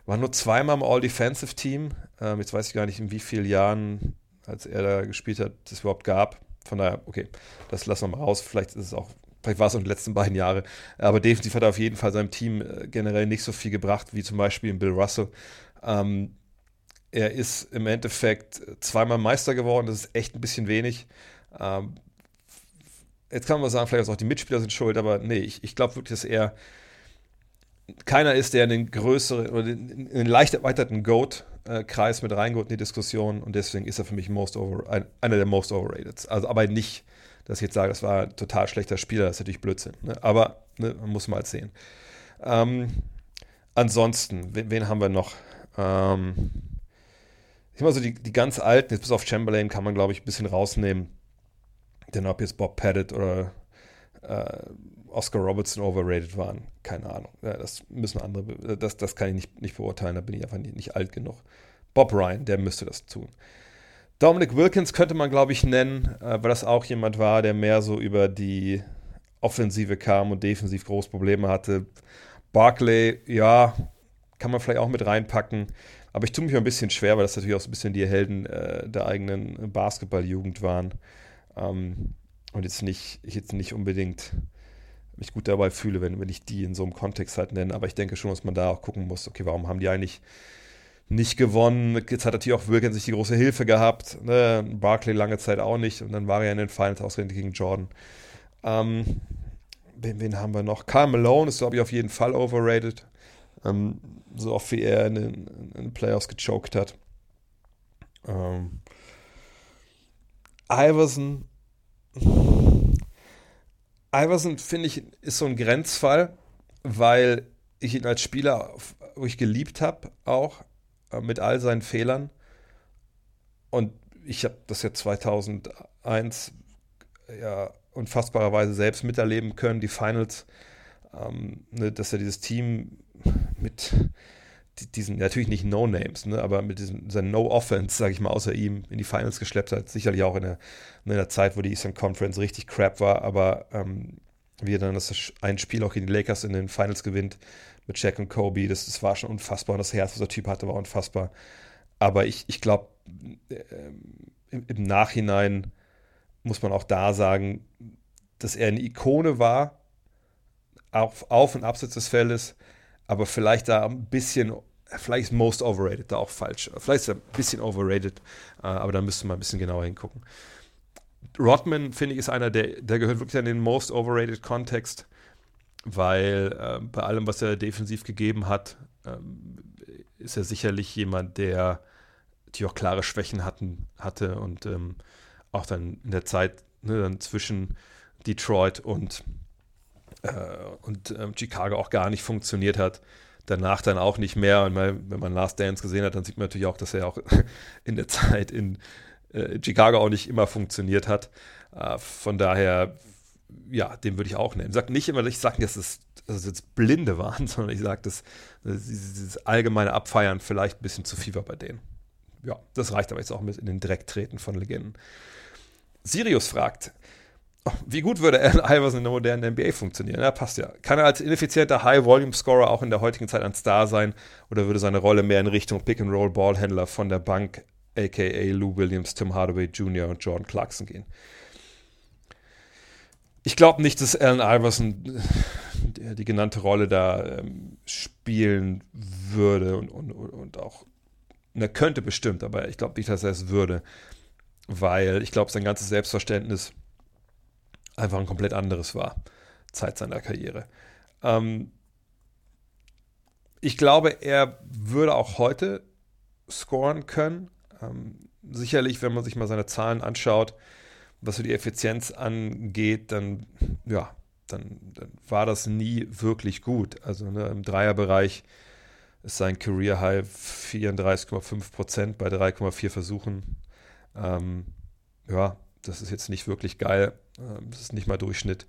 war nur zweimal im All-Defensive Team. Ähm, jetzt weiß ich gar nicht, in wie vielen Jahren, als er da gespielt hat, es überhaupt gab. Von daher, okay, das lassen wir mal raus. Vielleicht ist es auch Vielleicht war es in den letzten beiden Jahren. Aber defensiv hat er auf jeden Fall seinem Team äh, generell nicht so viel gebracht, wie zum Beispiel Bill Russell. Ähm, er ist im Endeffekt zweimal Meister geworden. Das ist echt ein bisschen wenig. Ähm, jetzt kann man sagen, vielleicht auch die Mitspieler sind schuld, aber nee, ich, ich glaube wirklich, dass er keiner ist, der in den größeren oder in den leicht erweiterten Goat-Kreis mit reingeht in die Diskussion und deswegen ist er für mich most over, einer der most overrated. Also aber nicht dass ich jetzt sage, das war ein total schlechter Spieler, das ist natürlich Blödsinn. Ne? Aber ne, man muss mal sehen. Ähm, ansonsten, wen, wen, haben wir noch? Ähm, ich meine, so die, die ganz alten, jetzt bis auf Chamberlain kann man, glaube ich, ein bisschen rausnehmen. Denn ob jetzt Bob Pettit oder äh, Oscar Robertson overrated waren, keine Ahnung. Das müssen andere, das, das kann ich nicht, nicht beurteilen, da bin ich einfach nicht, nicht alt genug. Bob Ryan, der müsste das tun. Dominic Wilkins könnte man, glaube ich, nennen, äh, weil das auch jemand war, der mehr so über die Offensive kam und defensiv große Probleme hatte. Barclay, ja, kann man vielleicht auch mit reinpacken. Aber ich tue mich ein bisschen schwer, weil das natürlich auch so ein bisschen die Helden äh, der eigenen Basketballjugend waren. Ähm, und jetzt nicht, ich jetzt nicht unbedingt mich gut dabei fühle, wenn, wenn ich die in so einem Kontext halt nenne. Aber ich denke schon, dass man da auch gucken muss, okay, warum haben die eigentlich nicht gewonnen. Jetzt hat natürlich auch Wilkins sich die große Hilfe gehabt. Ne? Barkley lange Zeit auch nicht. Und dann war er in den Finals ausgerechnet gegen Jordan. Ähm, wen, wen, haben wir noch? Karl Malone ist, glaube ich, auf jeden Fall overrated. Ähm, so oft wie er in den, in den Playoffs gechoked hat. Ähm, Iverson. Iverson, finde ich, ist so ein Grenzfall, weil ich ihn als Spieler, wo ich geliebt habe, auch, mit all seinen Fehlern. Und ich habe das ja 2001 ja unfassbarerweise selbst miterleben können, die Finals, ähm, ne, dass er dieses Team mit diesen, natürlich nicht No-Names, ne, aber mit diesem No-Offense, sage ich mal, außer ihm in die Finals geschleppt hat. Sicherlich auch in der, in der Zeit, wo die Eastern Conference richtig crap war, aber ähm, wie er dann das ein Spiel auch gegen die Lakers in den Finals gewinnt, mit Shaq und Kobe. Das, das war schon unfassbar. Und das Herz, was der Typ hatte, war unfassbar. Aber ich, ich glaube, äh, im, im, Nachhinein muss man auch da sagen, dass er eine Ikone war, auf, auf und abseits des Feldes, aber vielleicht da ein bisschen, vielleicht ist most overrated da auch falsch. Vielleicht ist er ein bisschen overrated, äh, aber da müsste man ein bisschen genauer hingucken. Rodman, finde ich, ist einer, der, der gehört wirklich an den most overrated Kontext weil äh, bei allem, was er defensiv gegeben hat, ähm, ist er sicherlich jemand, der die auch klare Schwächen hatten, hatte und ähm, auch dann in der Zeit ne, dann zwischen Detroit und, äh, und ähm, Chicago auch gar nicht funktioniert hat. danach dann auch nicht mehr. Und wenn man Last Dance gesehen hat, dann sieht man natürlich auch, dass er auch <laughs> in der Zeit in äh, Chicago auch nicht immer funktioniert hat. Äh, von daher, ja, den würde ich auch nehmen. Ich sage nicht immer, ich sage, dass es, dass es jetzt Blinde waren, <laughs> sondern ich sage, dass, dass dieses allgemeine Abfeiern vielleicht ein bisschen zu viel war bei denen. Ja, das reicht aber jetzt auch mit in den Dreck treten von Legenden. Sirius fragt, oh, wie gut würde Allen Iverson in der modernen NBA funktionieren? Ja, passt ja. Kann er als ineffizienter High-Volume-Scorer auch in der heutigen Zeit ein Star sein oder würde seine Rolle mehr in Richtung Pick-and-Roll-Ballhändler von der Bank, aka Lou Williams, Tim Hardaway Jr. und Jordan Clarkson gehen? Ich glaube nicht, dass Allen Iverson die, genannte Rolle da ähm, spielen würde und, und, und auch, er könnte bestimmt, aber ich glaube nicht, dass er es würde weil ich glaube, sein ganzes Selbstverständnis einfach ein komplett anderes war, Zeit seiner Karriere. Ähm, ich glaube, er würde auch heute scoren können. Ähm, sicherlich, wenn man sich mal seine Zahlen anschaut, was so die Effizienz angeht, dann, ja, dann, dann war das nie wirklich gut. Also ne, im Dreierbereich ist sein Career High 34,5 Prozent bei 3,4 Versuchen. Ähm, ja, das ist jetzt nicht wirklich geil. Ähm, das ist nicht mal Durchschnitt.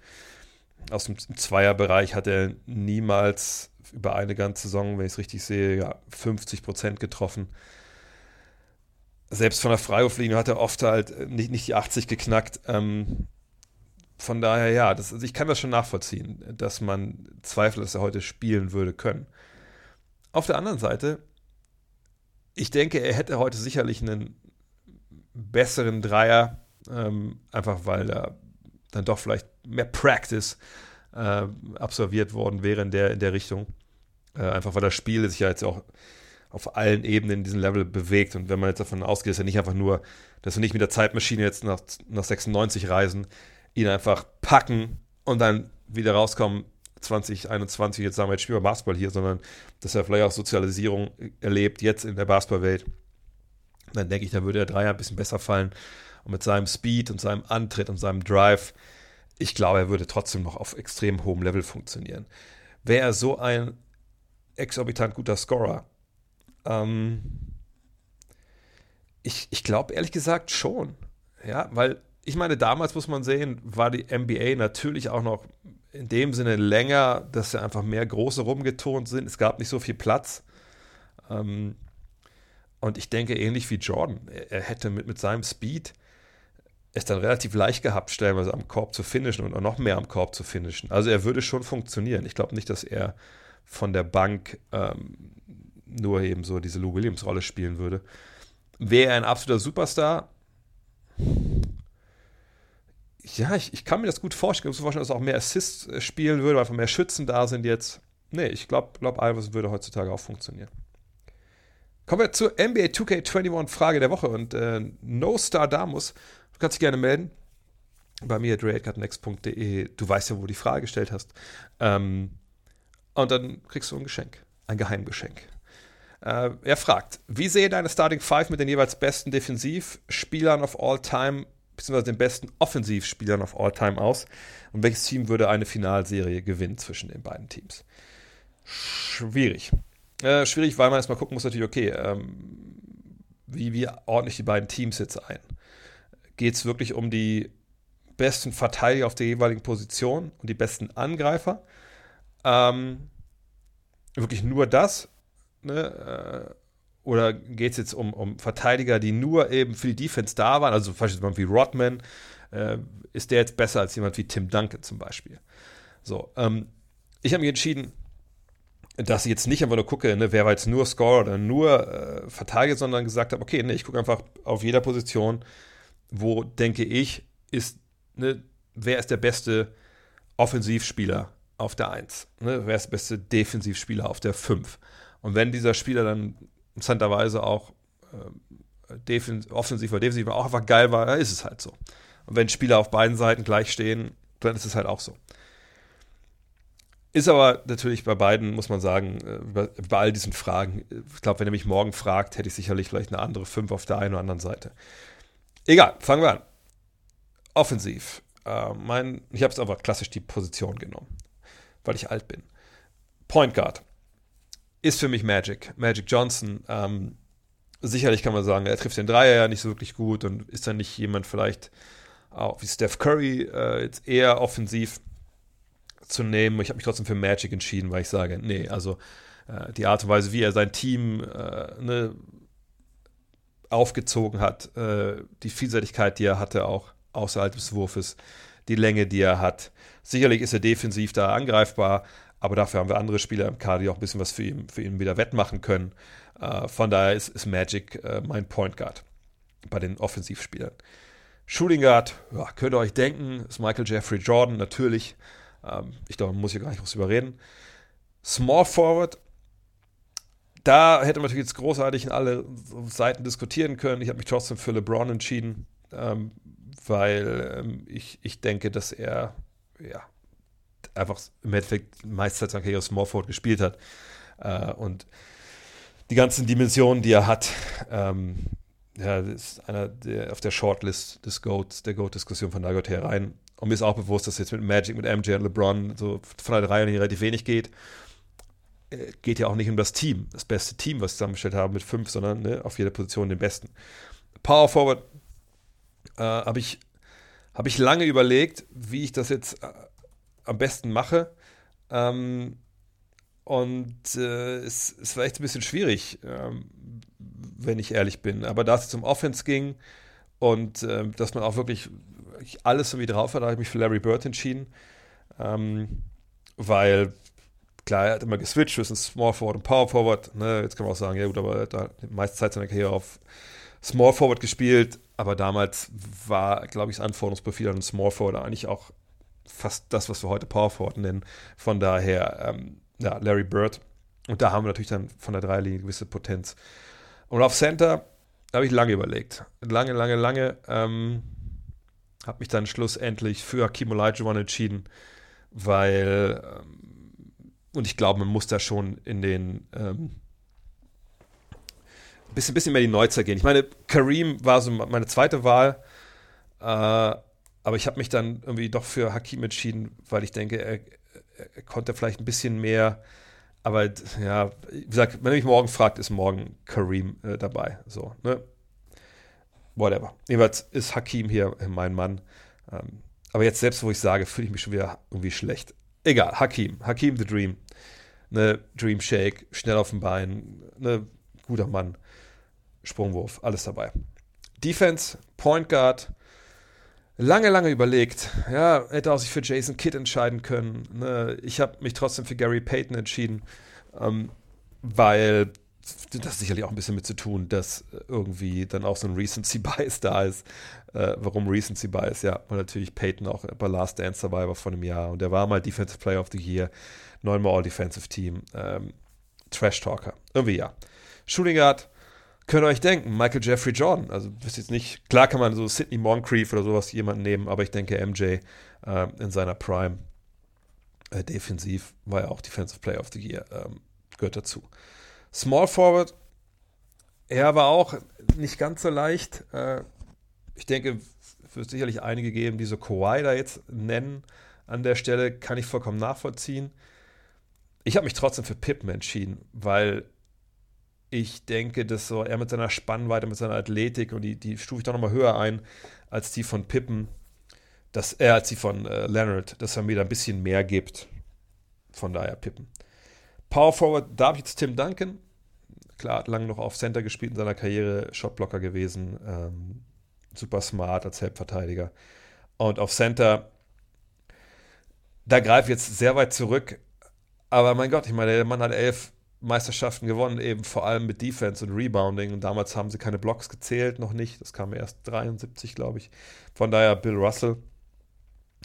Aus dem Zweierbereich hat er niemals über eine ganze Saison, wenn ich es richtig sehe, ja, 50 Prozent getroffen. Selbst von der Freiwurflinie hat er oft halt nicht, nicht die 80 geknackt. Ähm, von daher, ja, das, also ich kann das schon nachvollziehen, dass man zweifelt, dass er heute spielen würde können. Auf der anderen Seite, ich denke, er hätte heute sicherlich einen besseren Dreier, ähm, einfach weil da dann doch vielleicht mehr Practice äh, absolviert worden wäre in der, in der Richtung. Äh, einfach weil das Spiel sich ja jetzt auch auf allen Ebenen in diesem Level bewegt. Und wenn man jetzt davon ausgeht, dass er nicht einfach nur, dass wir nicht mit der Zeitmaschine jetzt nach, nach 96 reisen, ihn einfach packen und dann wieder rauskommen, 2021, jetzt sagen wir, jetzt spielen wir Basketball hier, sondern dass er vielleicht auch Sozialisierung erlebt, jetzt in der Basketballwelt dann denke ich, da würde der Dreier ein bisschen besser fallen. Und mit seinem Speed und seinem Antritt und seinem Drive, ich glaube, er würde trotzdem noch auf extrem hohem Level funktionieren. Wäre er so ein exorbitant guter Scorer? Ähm, ich ich glaube ehrlich gesagt schon. Ja, weil ich meine, damals muss man sehen, war die NBA natürlich auch noch in dem Sinne länger, dass ja einfach mehr große rumgetont sind. Es gab nicht so viel Platz. Ähm, und ich denke, ähnlich wie Jordan, er, hätte mit, mit seinem Speed es dann relativ leicht gehabt, stellenweise am Korb zu finishen und noch mehr am Korb zu finishen. Also er würde schon funktionieren. Ich glaube nicht, dass er von der Bank ähm, nur eben so diese Lou Williams-Rolle spielen würde. Wäre er ein absoluter Superstar? Ja, ich, ich kann mir das gut vorstellen. Ich vorstellen, dass er auch mehr Assists äh, spielen würde, weil einfach mehr Schützen da sind jetzt. Nee, ich glaube, glaub, Iverson würde heutzutage auch funktionieren. Kommen wir zur NBA 2K21 Frage der Woche und äh, No Star Damus, du kannst dich gerne melden bei mir at raidcardnext.de. Du weißt ja, wo du die Frage gestellt hast. Ähm, und dann kriegst du ein Geschenk, ein Geheimgeschenk. Äh, er fragt, wie sehe deine Starting Five mit den jeweils besten Defensivspielern of all time beziehungsweise den besten Offensivspielern of all time aus? Und welches Team würde eine Finalserie gewinnen zwischen den beiden Teams? Schwierig. Äh, schwierig, weil man erstmal gucken muss, natürlich, okay, ähm, wie, wie ordne ich die beiden Teams jetzt ein? Geht es wirklich um die besten Verteidiger auf der jeweiligen Position und die besten Angreifer? Ähm, wirklich nur das? Ne? Äh, oder geht es jetzt um, um Verteidiger, die nur eben für die Defense da waren? Also beispielsweise jemand wie Rodman, äh, ist der jetzt besser als jemand wie Tim Duncan zum Beispiel? So, ähm, ich habe mich entschieden, dass ich jetzt nicht einfach nur gucke, ne, wer war jetzt nur Score oder nur äh, Verteidiger, sondern gesagt habe, okay, ne, ich gucke einfach auf jeder Position, wo denke ich, ist, ne, wer ist der beste Offensivspieler auf der 1? Ne, wer ist der beste Defensivspieler auf der 5? Und wenn dieser Spieler dann interessanterweise auch äh, offensiv oder defensiv auch einfach geil war, dann ist es halt so. Und wenn Spieler auf beiden Seiten gleich stehen, dann ist es halt auch so. Ist aber natürlich bei beiden, muss man sagen, bei, äh, bei all diesen Fragen, ich glaube, wenn er mich morgen fragt, hätte ich sicherlich vielleicht eine andere 5 auf der einen oder anderen Seite. Egal, fangen wir an. Offensiv. Äh, mein, ich habe es einfach klassisch die Position genommen, weil ich alt bin. Point Guard. Ist für mich Magic. Magic Johnson. Ähm, sicherlich kann man sagen, er trifft den Dreier ja nicht so wirklich gut und ist dann nicht jemand vielleicht auch wie Steph Curry äh, jetzt eher offensiv zu nehmen. Ich habe mich trotzdem für Magic entschieden, weil ich sage, nee, also äh, die Art und Weise, wie er sein Team äh, ne, aufgezogen hat, äh, die Vielseitigkeit, die er hatte, auch außerhalb des Wurfes, die Länge, die er hat. Sicherlich ist er defensiv da angreifbar, aber dafür haben wir andere Spieler im Kader, die auch ein bisschen was für ihn, für ihn wieder wettmachen können. Äh, von daher ist, ist Magic äh, mein Point Guard bei den Offensivspielern. Shooting Guard, ja, könnt ihr euch denken, ist Michael Jeffrey Jordan natürlich. Ähm, ich glaube, man muss hier gar nicht groß überreden. Small Forward, da hätte man natürlich jetzt großartig in alle Seiten diskutieren können. Ich habe mich trotzdem für LeBron entschieden, ähm, weil ähm, ich, ich denke, dass er ja, einfach im Endeffekt meiste Zeit seiner Karriere Small Forward gespielt hat. Äh, und die ganzen Dimensionen, die er hat, ähm, ja, ist einer der auf der Shortlist des GOAT, der GOAT-Diskussion von Nagot herein. Und mir ist auch bewusst, dass jetzt mit Magic, mit MJ und LeBron so von der Reihe relativ wenig geht. Äh, geht ja auch nicht um das Team, das beste Team, was sie zusammengestellt haben mit fünf, sondern ne, auf jeder Position den besten. Power Forward äh, habe ich, hab ich lange überlegt, wie ich das jetzt äh, am besten mache. Ähm, und äh, es, es war echt ein bisschen schwierig, ähm, wenn ich ehrlich bin. Aber da es zum Offense ging und äh, dass man auch wirklich alles so wie drauf hat, habe ich mich für Larry Bird entschieden. Ähm, weil, klar, er hat immer geswitcht zwischen Small Forward und Power Forward. Ne? Jetzt kann man auch sagen, ja gut, aber er hat da die meiste Zeit seiner Karriere auf Small Forward gespielt. Aber damals war, glaube ich, das Anforderungsprofil an Small Forward eigentlich auch fast das, was wir heute Power Forward nennen. Von daher, ähm, ja, Larry Bird. Und da haben wir natürlich dann von der Dreierlinie eine gewisse Potenz. Und auf Center habe ich lange überlegt. Lange, lange, lange. Ähm, habe mich dann schlussendlich für Hakim Olajuwon entschieden, weil ähm, und ich glaube, man muss da schon in den ähm, bisschen, bisschen mehr die Neuzeit gehen. Ich meine, Kareem war so meine zweite Wahl, äh, aber ich habe mich dann irgendwie doch für Hakim entschieden, weil ich denke, er, er konnte vielleicht ein bisschen mehr. Aber ja, wie gesagt, wenn ihr mich morgen fragt, ist morgen Kareem äh, dabei. So, ne? Whatever. Jedenfalls ist Hakim hier mein Mann. Ähm, aber jetzt selbst, wo ich sage, fühle ich mich schon wieder irgendwie schlecht. Egal, Hakim. Hakim the Dream. Ne, Dream Shake, schnell auf dem Bein, ne, guter Mann. Sprungwurf, alles dabei. Defense, Point Guard, lange, lange überlegt. Ja, hätte auch sich für Jason Kidd entscheiden können. Ne? Ich habe mich trotzdem für Gary Payton entschieden, ähm, weil das sicherlich auch ein bisschen mit zu tun, dass irgendwie dann auch so ein Recency <laughs> Bias da ist. Äh, warum Recency Bias? Ja, weil natürlich Payton auch bei Last Dance dabei war vor einem Jahr und der war mal Defensive Player of the Year, neunmal All-Defensive Team, ähm, Trash Talker. Irgendwie ja. Shooting Guard, könnt ihr euch denken, Michael Jeffrey Jordan. Also wisst jetzt nicht, klar kann man so Sidney Moncrief oder sowas jemanden nehmen, aber ich denke MJ äh, in seiner Prime äh, defensiv war ja auch Defensive Player of the Year, ähm, gehört dazu. Small Forward, er war auch nicht ganz so leicht. Äh, ich denke, es wird sicherlich einige geben, die so Kawhi da jetzt nennen. An der Stelle kann ich vollkommen nachvollziehen. Ich habe mich trotzdem für Pippen entschieden, weil ich denke, dass so er mit seiner Spannweite, mit seiner Athletik und die, die stufe ich doch nochmal höher ein als die von Pippen, dass er als die von äh, Leonard, dass er mir da ein bisschen mehr gibt. Von daher Pippen. Power Forward, da habe ich jetzt Tim Duncan. Klar, hat lange noch auf Center gespielt in seiner Karriere, Shotblocker gewesen, ähm, super smart als Helpverteidiger. Und auf Center, da greife ich jetzt sehr weit zurück. Aber mein Gott, ich meine, der Mann hat elf Meisterschaften gewonnen, eben vor allem mit Defense und Rebounding. Und damals haben sie keine Blocks gezählt, noch nicht. Das kam erst 73, glaube ich. Von daher Bill Russell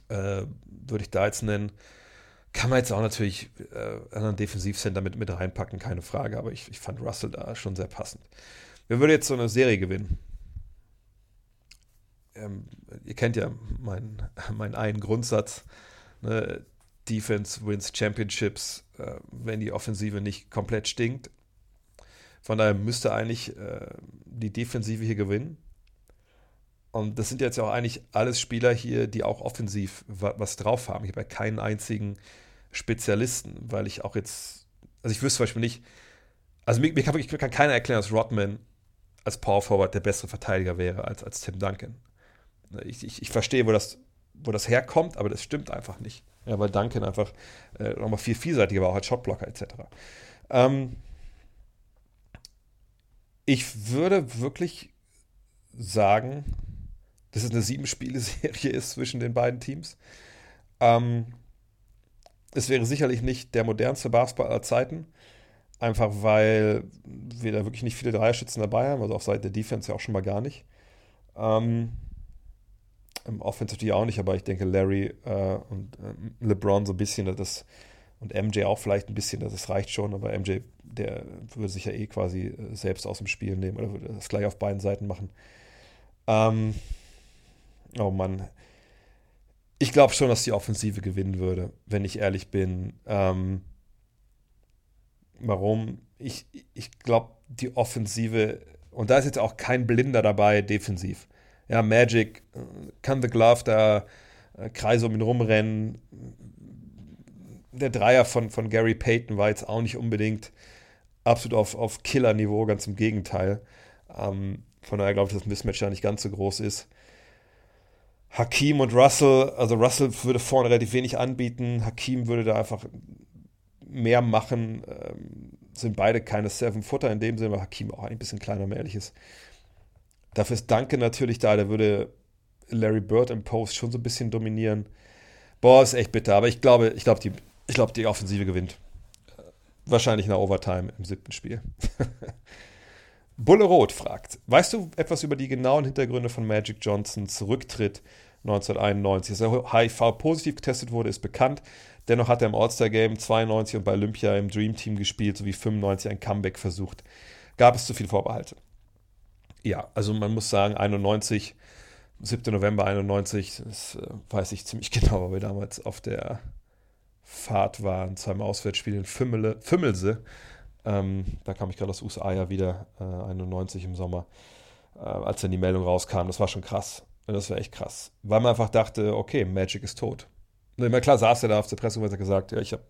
äh, würde ich da jetzt nennen. Kann man jetzt auch natürlich äh, einen Defensivcenter mit, mit reinpacken, keine Frage. Aber ich, ich fand Russell da schon sehr passend. Wer würde jetzt so eine Serie gewinnen? Ähm, ihr kennt ja meinen mein einen Grundsatz. Ne? Defense wins Championships, äh, wenn die Offensive nicht komplett stinkt. Von daher müsste eigentlich äh, die Defensive hier gewinnen. Und das sind jetzt ja auch eigentlich alles Spieler hier, die auch offensiv was drauf haben. Ich habe ja keinen einzigen Spezialisten, weil ich auch jetzt Also ich wüsste zum Beispiel nicht, also mir, mir, kann, mir kann keiner erklären, dass Rodman als Power Forward der bessere Verteidiger wäre als, als Tim Duncan. Ich, ich, ich verstehe, wo das, wo das herkommt, aber das stimmt einfach nicht. Ja, weil Duncan einfach äh, nochmal viel vielseitiger war, auch als Shotblocker etc. Ähm, ich würde wirklich sagen, dass es eine Sieben-Spiele-Serie ist zwischen den beiden Teams. Ähm, es wäre sicherlich nicht der modernste Basketball aller Zeiten. Einfach weil wir da wirklich nicht viele Dreierschützen dabei haben, also auf Seite der Defense ja auch schon mal gar nicht. Ähm, Offense natürlich auch nicht, aber ich denke, Larry äh, und äh, LeBron so ein bisschen, das und MJ auch vielleicht ein bisschen, das reicht schon, aber MJ, der würde sich ja eh quasi äh, selbst aus dem Spiel nehmen oder würde das gleich auf beiden Seiten machen. Ähm, oh Mann. Ich glaube schon, dass die Offensive gewinnen würde, wenn ich ehrlich bin. Ähm, warum? Ich, ich glaube, die Offensive, und da ist jetzt auch kein Blinder dabei, defensiv. Ja, Magic kann The Glove da äh, Kreise um ihn rumrennen. Der Dreier von, von Gary Payton war jetzt auch nicht unbedingt absolut auf, auf Killer-Niveau, ganz im Gegenteil. Ähm, von daher glaube ich, dass das Mismatch da nicht ganz so groß ist. Hakim und Russell, also Russell würde vorne relativ wenig anbieten, Hakim würde da einfach mehr machen. Ähm, sind beide keine Seven-Footer in dem Sinne, weil Hakim auch ein bisschen kleiner, mehr ehrlich ist. Dafür ist Danke natürlich da, der würde Larry Bird im Post schon so ein bisschen dominieren. Boah, ist echt bitter, aber ich glaube, ich glaube, die, ich glaube, die Offensive gewinnt. Wahrscheinlich nach Overtime im siebten Spiel. <laughs> Bulle Roth fragt: Weißt du etwas über die genauen Hintergründe von Magic Johnsons Rücktritt 1991? Dass er HIV-positiv getestet wurde, ist bekannt. Dennoch hat er im All-Star-Game 92 und bei Olympia im Dream Team gespielt, sowie 95 ein Comeback versucht. Gab es zu viele Vorbehalte? Ja, also man muss sagen, 91, 7. November 91, das äh, weiß ich ziemlich <laughs> genau, weil wir damals auf der Fahrt waren, zweimal Auswärtsspiel in Fümmele, Fümmelse. Ähm, da kam ich gerade aus USA ja wieder, äh, 91 im Sommer, äh, als dann die Meldung rauskam. Das war schon krass. Das war echt krass. Weil man einfach dachte, okay, Magic ist tot. Immer klar saß er da auf der Presse und hat gesagt, ja, ich habe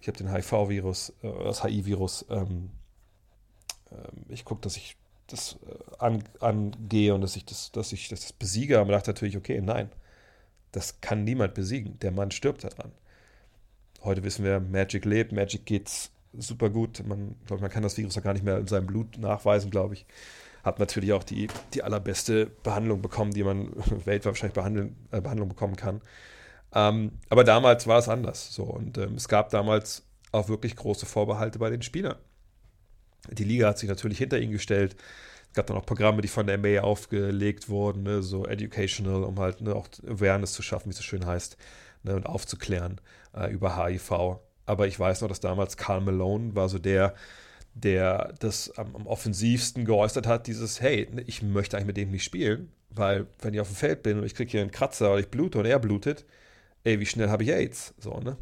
ich hab den HIV-Virus, äh, das HIV-Virus. Ähm, ähm, ich gucke, dass ich das äh, an, angehe und dass ich das, dass ich das besiege. Aber dachte natürlich, okay, nein, das kann niemand besiegen. Der Mann stirbt daran. Heute wissen wir, Magic lebt, Magic geht's super gut. Man, glaub, man kann das Virus auch gar nicht mehr in seinem Blut nachweisen, glaube ich hat natürlich auch die, die allerbeste Behandlung bekommen, die man <laughs> weltweit wahrscheinlich behandeln, äh, Behandlung bekommen kann. Ähm, aber damals war es anders. So. Und ähm, es gab damals auch wirklich große Vorbehalte bei den Spielern. Die Liga hat sich natürlich hinter ihn gestellt. Es gab dann auch Programme, die von der MA aufgelegt wurden, ne, so educational, um halt ne, auch Awareness zu schaffen, wie es so schön heißt, ne, und aufzuklären äh, über HIV. Aber ich weiß noch, dass damals Carl Malone war so der, der das am, am, offensivsten geäußert hat, dieses, hey, ich möchte eigentlich mit dem nicht spielen, weil wenn ich auf dem Feld bin und ich kriege hier einen Kratzer oder ich blute und er blutet, ey, wie schnell habe ich AIDS? So, ne?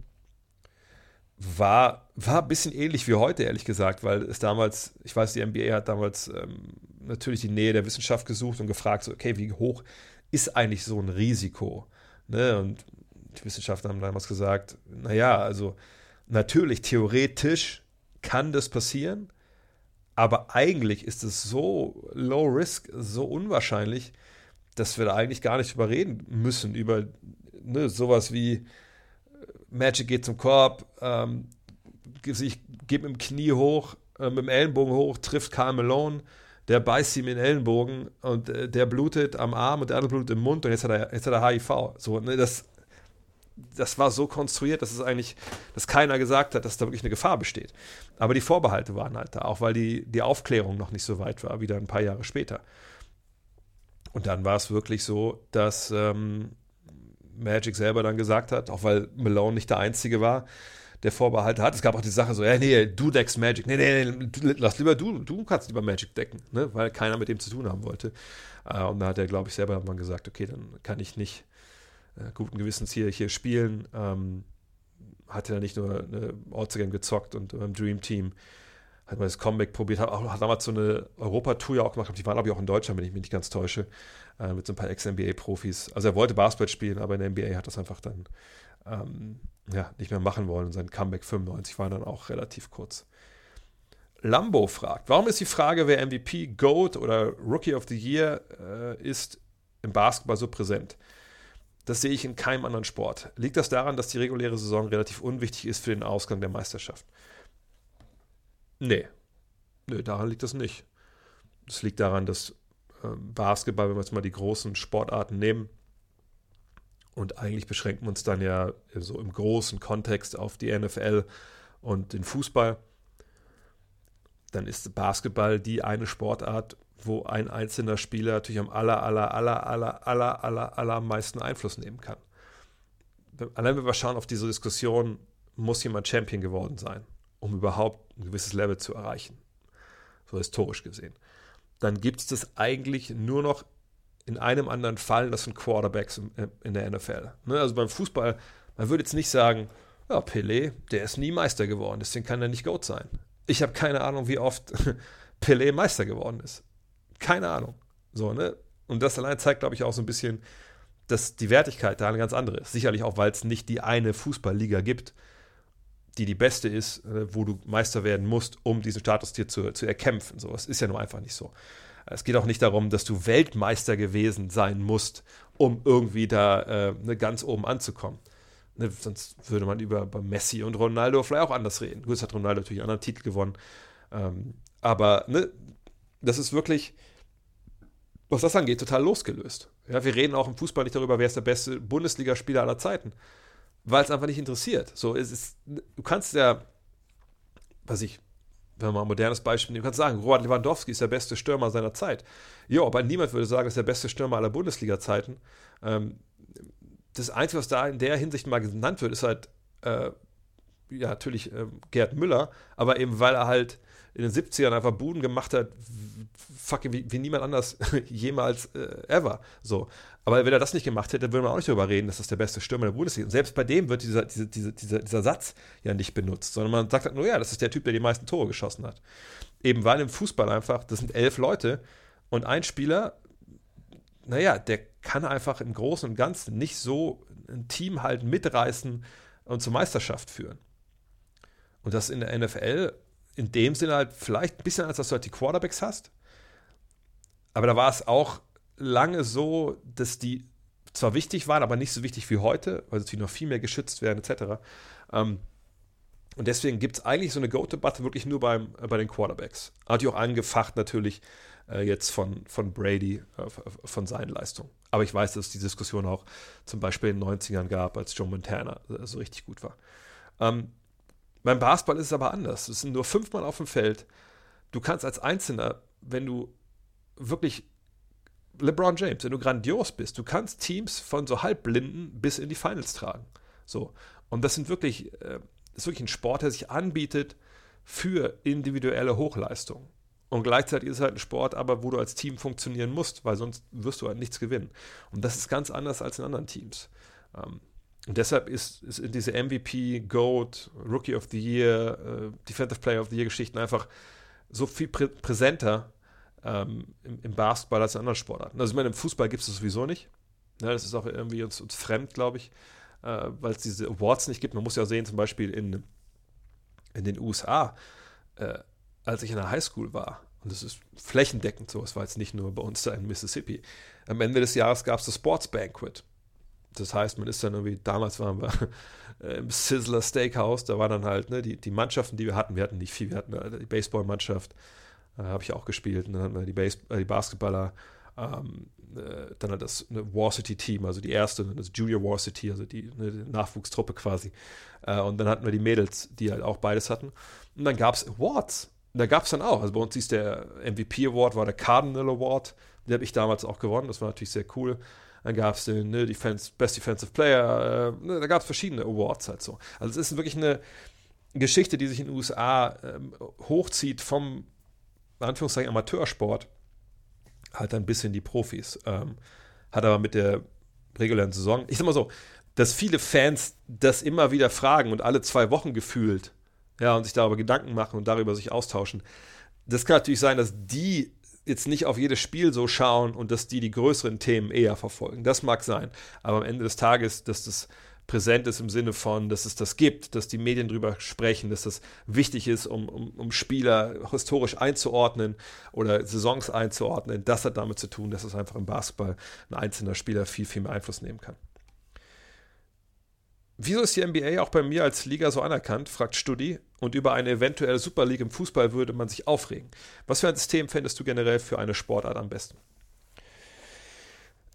War, war ein bisschen ähnlich wie heute, ehrlich gesagt, weil es damals, ich weiß, die NBA hat damals ähm, natürlich die Nähe der Wissenschaft gesucht und gefragt, so, okay, wie hoch ist eigentlich so ein Risiko? Ne? Und die Wissenschaftler haben damals gesagt, naja, also natürlich, theoretisch kann das passieren, aber eigentlich ist es so low risk, so unwahrscheinlich, dass wir da eigentlich gar nicht drüber reden müssen, über ne, sowas wie Magic geht zum Korb, ähm, geht mit dem Knie hoch, äh, mit dem Ellenbogen hoch, trifft Karl Malone, der beißt ihm in den Ellenbogen und äh, der blutet am Arm und der andere blutet im Mund und jetzt hat er, jetzt hat er HIV. So, ne, das, das war so konstruiert, dass es eigentlich, dass keiner gesagt hat, dass da wirklich eine Gefahr besteht. Aber die Vorbehalte waren halt da, auch weil die, die Aufklärung noch nicht so weit war, wieder ein paar Jahre später. Und dann war es wirklich so, dass ähm, Magic selber dann gesagt hat, auch weil Malone nicht der Einzige war, der Vorbehalte hat. Es gab auch die Sache so, ja, nee, du deckst Magic. Nee, nee, nee, lass lieber du, du kannst lieber Magic decken, ne? weil keiner mit dem zu tun haben wollte. Äh, und da hat er, glaube ich, selber mal gesagt, okay, dann kann ich nicht äh, guten Gewissens hier, hier spielen. Ähm, hatte er nicht nur eine Ortsgame gezockt und beim Dream Team hat man das Comeback probiert, hat, auch, damals so eine Europa-Tour ja auch gemacht. Die waren, glaube ich, auch in Deutschland, wenn ich mich nicht ganz täusche, äh, mit so ein paar Ex-NBA-Profis. Also er wollte Basketball spielen, aber in der NBA hat das einfach dann ähm, ja, nicht mehr machen wollen. Sein Comeback 95 war dann auch relativ kurz. Lambo fragt, warum ist die Frage, wer MVP, GOAT oder Rookie of the Year äh, ist, im Basketball so präsent? Das sehe ich in keinem anderen Sport. Liegt das daran, dass die reguläre Saison relativ unwichtig ist für den Ausgang der Meisterschaft? Nee. Nee, daran liegt das nicht. Das liegt daran, dass äh, Basketball, wenn wir jetzt mal die großen Sportarten nehmen, und eigentlich beschränken wir uns dann ja so im großen Kontext auf die NFL und den Fußball, dann ist Basketball die eine Sportart, wo ein einzelner Spieler natürlich am aller, aller, aller, aller, aller, aller, aller meisten Einfluss nehmen kann. Allein wenn wir schauen auf diese Diskussion, muss jemand Champion geworden sein, um überhaupt ein gewisses Level zu erreichen, so historisch gesehen, dann gibt es das eigentlich nur noch in einem anderen Fall, das sind Quarterbacks in der NFL. Ne, also beim Fußball, man würde jetzt nicht sagen, ja, Pelé, der ist nie Meister geworden, deswegen kann er nicht GOAT sein. Ich habe keine Ahnung, wie oft <laughs> Pelé Meister geworden ist. Keine Ahnung. So, ne? Und das allein zeigt, glaube ich, auch so ein bisschen, dass die Wertigkeit da eine ganz andere ist. Sicherlich auch, weil es nicht die eine Fußballliga gibt, die die beste ist, äh, wo du Meister werden musst, um diesen Status dir zu, zu erkämpfen. So, das ist ja nur einfach nicht so. Es geht auch nicht darum, dass du Weltmeister gewesen sein musst, um irgendwie da äh, ne, ganz oben anzukommen. Ne, sonst würde man über Messi und Ronaldo vielleicht auch anders reden. Gut, es hat Ronaldo natürlich einen anderen Titel gewonnen. Ähm, aber ne, das ist wirklich, was das angeht, total losgelöst. Ja, wir reden auch im Fußball nicht darüber, wer ist der beste Bundesligaspieler aller Zeiten. Weil es einfach nicht interessiert. So, es ist, du kannst ja, was ich, wenn man mal ein modernes Beispiel nehmen, kannst sagen, Robert Lewandowski ist der beste Stürmer seiner Zeit. Ja, aber niemand würde sagen, er ist der beste Stürmer aller Bundesliga-Zeiten. Ähm, das Einzige, was da in der Hinsicht mal genannt wird, ist halt, äh, ja, natürlich äh, Gerd Müller, aber eben weil er halt in den 70ern einfach Buden gemacht hat, fucking wie, wie niemand anders <laughs> jemals äh, ever. So. Aber wenn er das nicht gemacht hätte, würde man auch nicht darüber reden, dass das der beste Stürmer der Bundesliga ist. Und selbst bei dem wird dieser, dieser, dieser, dieser, dieser Satz ja nicht benutzt, sondern man sagt halt nur, ja, das ist der Typ, der die meisten Tore geschossen hat. Eben weil im Fußball einfach, das sind elf Leute und ein Spieler, naja, der kann einfach im Großen und Ganzen nicht so ein Team halt mitreißen und zur Meisterschaft führen. Und das in der NFL in dem Sinne halt vielleicht ein bisschen, als dass du halt die Quarterbacks hast. Aber da war es auch lange so, dass die zwar wichtig waren, aber nicht so wichtig wie heute, weil sie noch viel mehr geschützt werden, etc. Ähm, und deswegen gibt es eigentlich so eine Go-Debatte wirklich nur beim, äh, bei den Quarterbacks. Hat die auch angefacht natürlich äh, jetzt von, von Brady, äh, von seinen Leistungen. Aber ich weiß, dass es die Diskussion auch zum Beispiel in den 90ern gab, als Joe Montana äh, so richtig gut war. Ähm, beim Basketball ist es aber anders. Es sind nur fünfmal auf dem Feld. Du kannst als Einzelner, wenn du wirklich LeBron James, wenn du grandios bist, du kannst Teams von so halbblinden bis in die Finals tragen. So. Und das sind wirklich, äh, ist wirklich ein Sport, der sich anbietet für individuelle Hochleistung. Und gleichzeitig ist es halt ein Sport, aber wo du als Team funktionieren musst, weil sonst wirst du halt nichts gewinnen. Und das ist ganz anders als in anderen Teams. Ähm, und deshalb ist, ist diese MVP, GOAT, Rookie of the Year, äh, Defensive Player of the Year Geschichten einfach so viel prä präsenter ähm, im, im, Basketball als in anderen Sportarten. Also ich meine, im Fußball gibt es das sowieso nicht. Ja, das ist auch irgendwie uns, uns fremd, glaube ich, äh, weil es diese Awards nicht gibt. Man muss ja sehen, zum Beispiel in, in den USA, äh, als ich in der Highschool war, und das ist flächendeckend so, es war jetzt nicht nur bei uns da in Mississippi, am Ende des Jahres gab es das Sports Banquet. Das heißt, man ist dann irgendwie, damals waren wir im Sizzler Steakhouse, da waren dann halt ne, die, die Mannschaften, die wir hatten. Wir hatten nicht viel, wir hatten äh, die Baseballmannschaft, äh, habe ich auch gespielt, und dann hatten wir die, Base, äh, die Basketballer, ähm, äh, dann halt das ne, Varsity-Team, also die erste, das Junior Varsity, also die, ne, Nachwuchstruppe quasi. Äh, und dann hatten wir die Mädels, die halt auch beides hatten. Und dann gab es Awards. Und da gab es dann auch, also bei uns hieß der MVP Award, war der Cardinal Award, den habe ich damals auch gewonnen, das war natürlich sehr cool. Dann gab es den ne, Defense, Best Defensive Player, äh, ne, da gab es verschiedene Awards halt so. Also es ist wirklich eine Geschichte, die sich in den USA ähm, hochzieht vom, Anführungszeichen, Amateursport halt ein bisschen die Profis. Ähm, hat aber mit der regulären Saison, ich sag mal so, dass viele Fans das immer wieder fragen und alle zwei Wochen gefühlt, ja, und sich darüber Gedanken machen und darüber sich austauschen. Das kann natürlich sein, dass die jetzt nicht auf jedes Spiel so schauen und dass die die größeren Themen eher verfolgen. Das mag sein. Aber am Ende des Tages, dass das präsent ist im Sinne von, dass es das gibt, dass die Medien drüber sprechen, dass das wichtig ist, um, um, um Spieler historisch einzuordnen oder Saisons einzuordnen. Das hat damit zu tun, dass es einfach im Basketball ein einzelner Spieler viel, viel mehr Einfluss nehmen kann. Wieso ist die NBA auch bei mir als Liga so anerkannt, fragt Studi, und über eine eventuelle Super League im Fußball würde man sich aufregen. Was für ein System fändest du generell für eine Sportart am besten?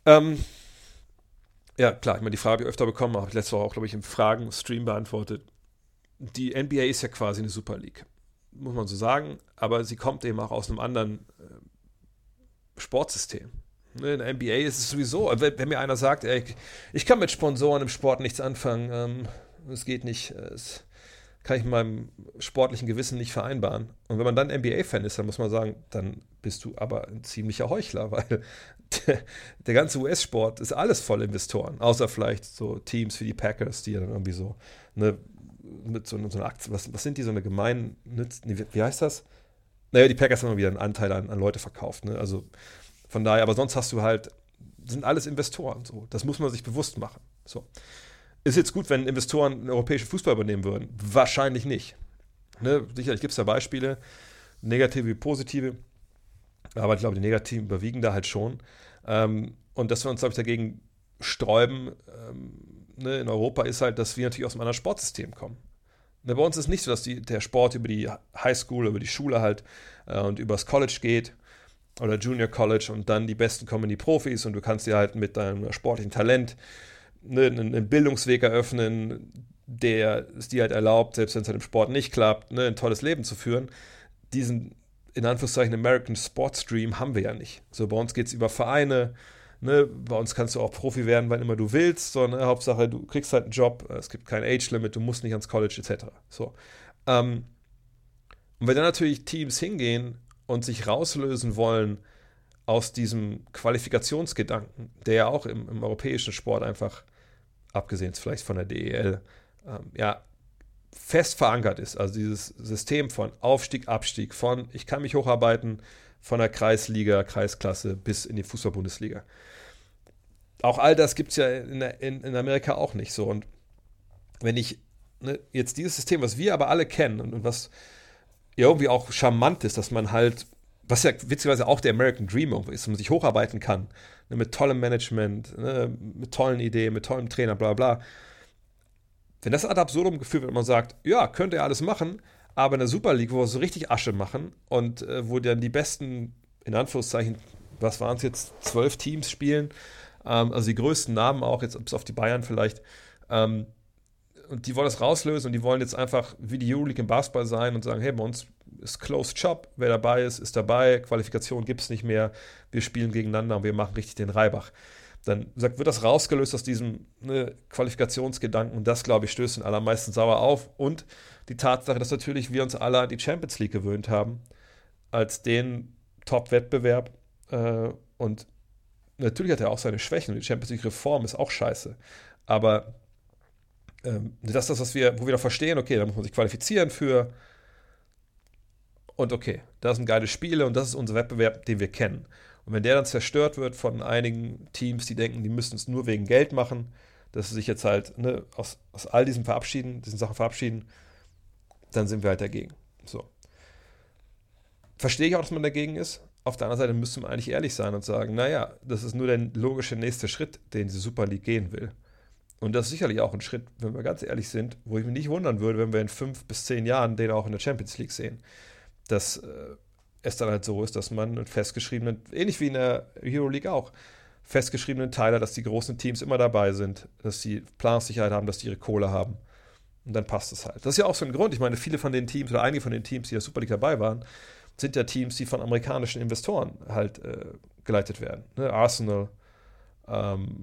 Ähm, ja, klar, ich meine, die Frage habe ich öfter bekommen, habe ich letzte Woche auch, glaube ich, im Fragen-Stream beantwortet. Die NBA ist ja quasi eine Super League, muss man so sagen, aber sie kommt eben auch aus einem anderen äh, Sportsystem. Ne, in der NBA ist es sowieso, wenn, mir einer sagt, ey, ich kann mit Sponsoren im Sport nichts anfangen, ähm, es geht nicht, es kann ich mit meinem sportlichen Gewissen nicht vereinbaren. Und wenn man dann NBA-Fan ist, dann muss man sagen, dann bist du aber ein ziemlicher Heuchler, <laughs> weil der, der ganze US-Sport ist alles voll Investoren, außer vielleicht so Teams wie die Packers, die ja dann irgendwie so eine, mit so, so einer Aktie, was, was sind die, so eine gemein, wie, wie heißt das? Naja, die Packers haben immer wieder einen Anteil an, an Leute verkauft, ne? also von daher, aber sonst hast du halt, sind alles Investoren, so, das muss man sich bewusst machen, so. Ist jetzt gut, wenn Investoren den europäischen Fußball übernehmen würden? Wahrscheinlich nicht. Ne? Sicherlich gibt es da Beispiele, negative wie positive. Aber ich glaube, die negativen überwiegen da halt schon. Ähm, und dass wir uns, glaube ich, dagegen sträuben ähm, ne, in Europa ist halt, dass wir natürlich aus einem anderen Sportsystem kommen. Ne, bei uns ist nicht so, dass die, der Sport über die Highschool, über die Schule halt äh, und übers College geht oder Junior College und dann die Besten kommen in die Profis und du kannst dir halt mit deinem sportlichen Talent ne, einen Bildungsweg eröffnen, der es dir halt erlaubt, selbst wenn es halt im Sport nicht klappt, ne, ein tolles Leben zu führen. Diesen in Anführungszeichen American Sports Stream haben wir ja nicht. So, bei uns geht es über Vereine, ne? bei uns kannst du auch Profi werden, wann immer du willst, so, ne? Hauptsache du kriegst halt einen Job, es gibt kein Age-Limit, du musst nicht ans College etc. So. Ähm, und wenn dann natürlich Teams hingehen und sich rauslösen wollen aus diesem Qualifikationsgedanken, der ja auch im, im europäischen Sport einfach, abgesehen vielleicht von der DEL, ähm, ja, fest verankert ist. Also dieses System von Aufstieg, Abstieg, von ich kann mich hocharbeiten von der Kreisliga, Kreisklasse bis in die Fußball-Bundesliga. Auch all das gibt es ja in, in, in, Amerika auch nicht so. Und wenn ich ne, jetzt dieses System, was wir aber alle kennen und, und was ja irgendwie auch charmant ist, dass man halt, was ja witzigerweise auch der American Dream ist, dass man sich hocharbeiten kann, ne, mit tollem Management, ne, mit tollen Ideen, mit tollem Trainer, bla bla wenn das ad absurdum geführt wird, man sagt, ja, könnt ihr alles machen, aber in der Super League, wo wir so richtig Asche machen und äh, wo dann die besten, in Anführungszeichen, was waren es jetzt, zwölf Teams spielen, ähm, also die größten Namen auch, jetzt bis auf die Bayern vielleicht, ähm, und die wollen das rauslösen und die wollen jetzt einfach wie die Euroleague im Basketball sein und sagen, hey, bei uns ist Closed Shop, wer dabei ist, ist dabei, Qualifikation gibt es nicht mehr, wir spielen gegeneinander und wir machen richtig den Reibach dann sagt, wird das rausgelöst aus diesem ne, Qualifikationsgedanken und das, glaube ich, stößt den allermeisten sauer auf. Und die Tatsache, dass natürlich wir uns alle an die Champions League gewöhnt haben, als den Top-Wettbewerb. Äh, und natürlich hat er auch seine Schwächen die Champions League-Reform ist auch scheiße. Aber ähm, das ist das, was wir, wo wir da verstehen, okay, da muss man sich qualifizieren für. Und okay, das sind geile Spiele und das ist unser Wettbewerb, den wir kennen. Und wenn der dann zerstört wird von einigen Teams, die denken, die müssten es nur wegen Geld machen, dass sie sich jetzt halt ne, aus, aus all diesen verabschieden, diesen Sachen verabschieden, dann sind wir halt dagegen. So. Verstehe ich auch, dass man dagegen ist. Auf der anderen Seite müsste man eigentlich ehrlich sein und sagen, naja, das ist nur der logische nächste Schritt, den die Super League gehen will. Und das ist sicherlich auch ein Schritt, wenn wir ganz ehrlich sind, wo ich mich nicht wundern würde, wenn wir in fünf bis zehn Jahren den auch in der Champions League sehen. Das äh, es dann halt so ist, dass man einen festgeschriebenen, ähnlich wie in der Euroleague auch, festgeschriebenen Teiler, dass die großen Teams immer dabei sind, dass sie Planungssicherheit haben, dass die ihre Kohle haben. Und dann passt es halt. Das ist ja auch so ein Grund. Ich meine, viele von den Teams oder einige von den Teams, die in der Super League dabei waren, sind ja Teams, die von amerikanischen Investoren halt äh, geleitet werden. Ne? Arsenal, ähm,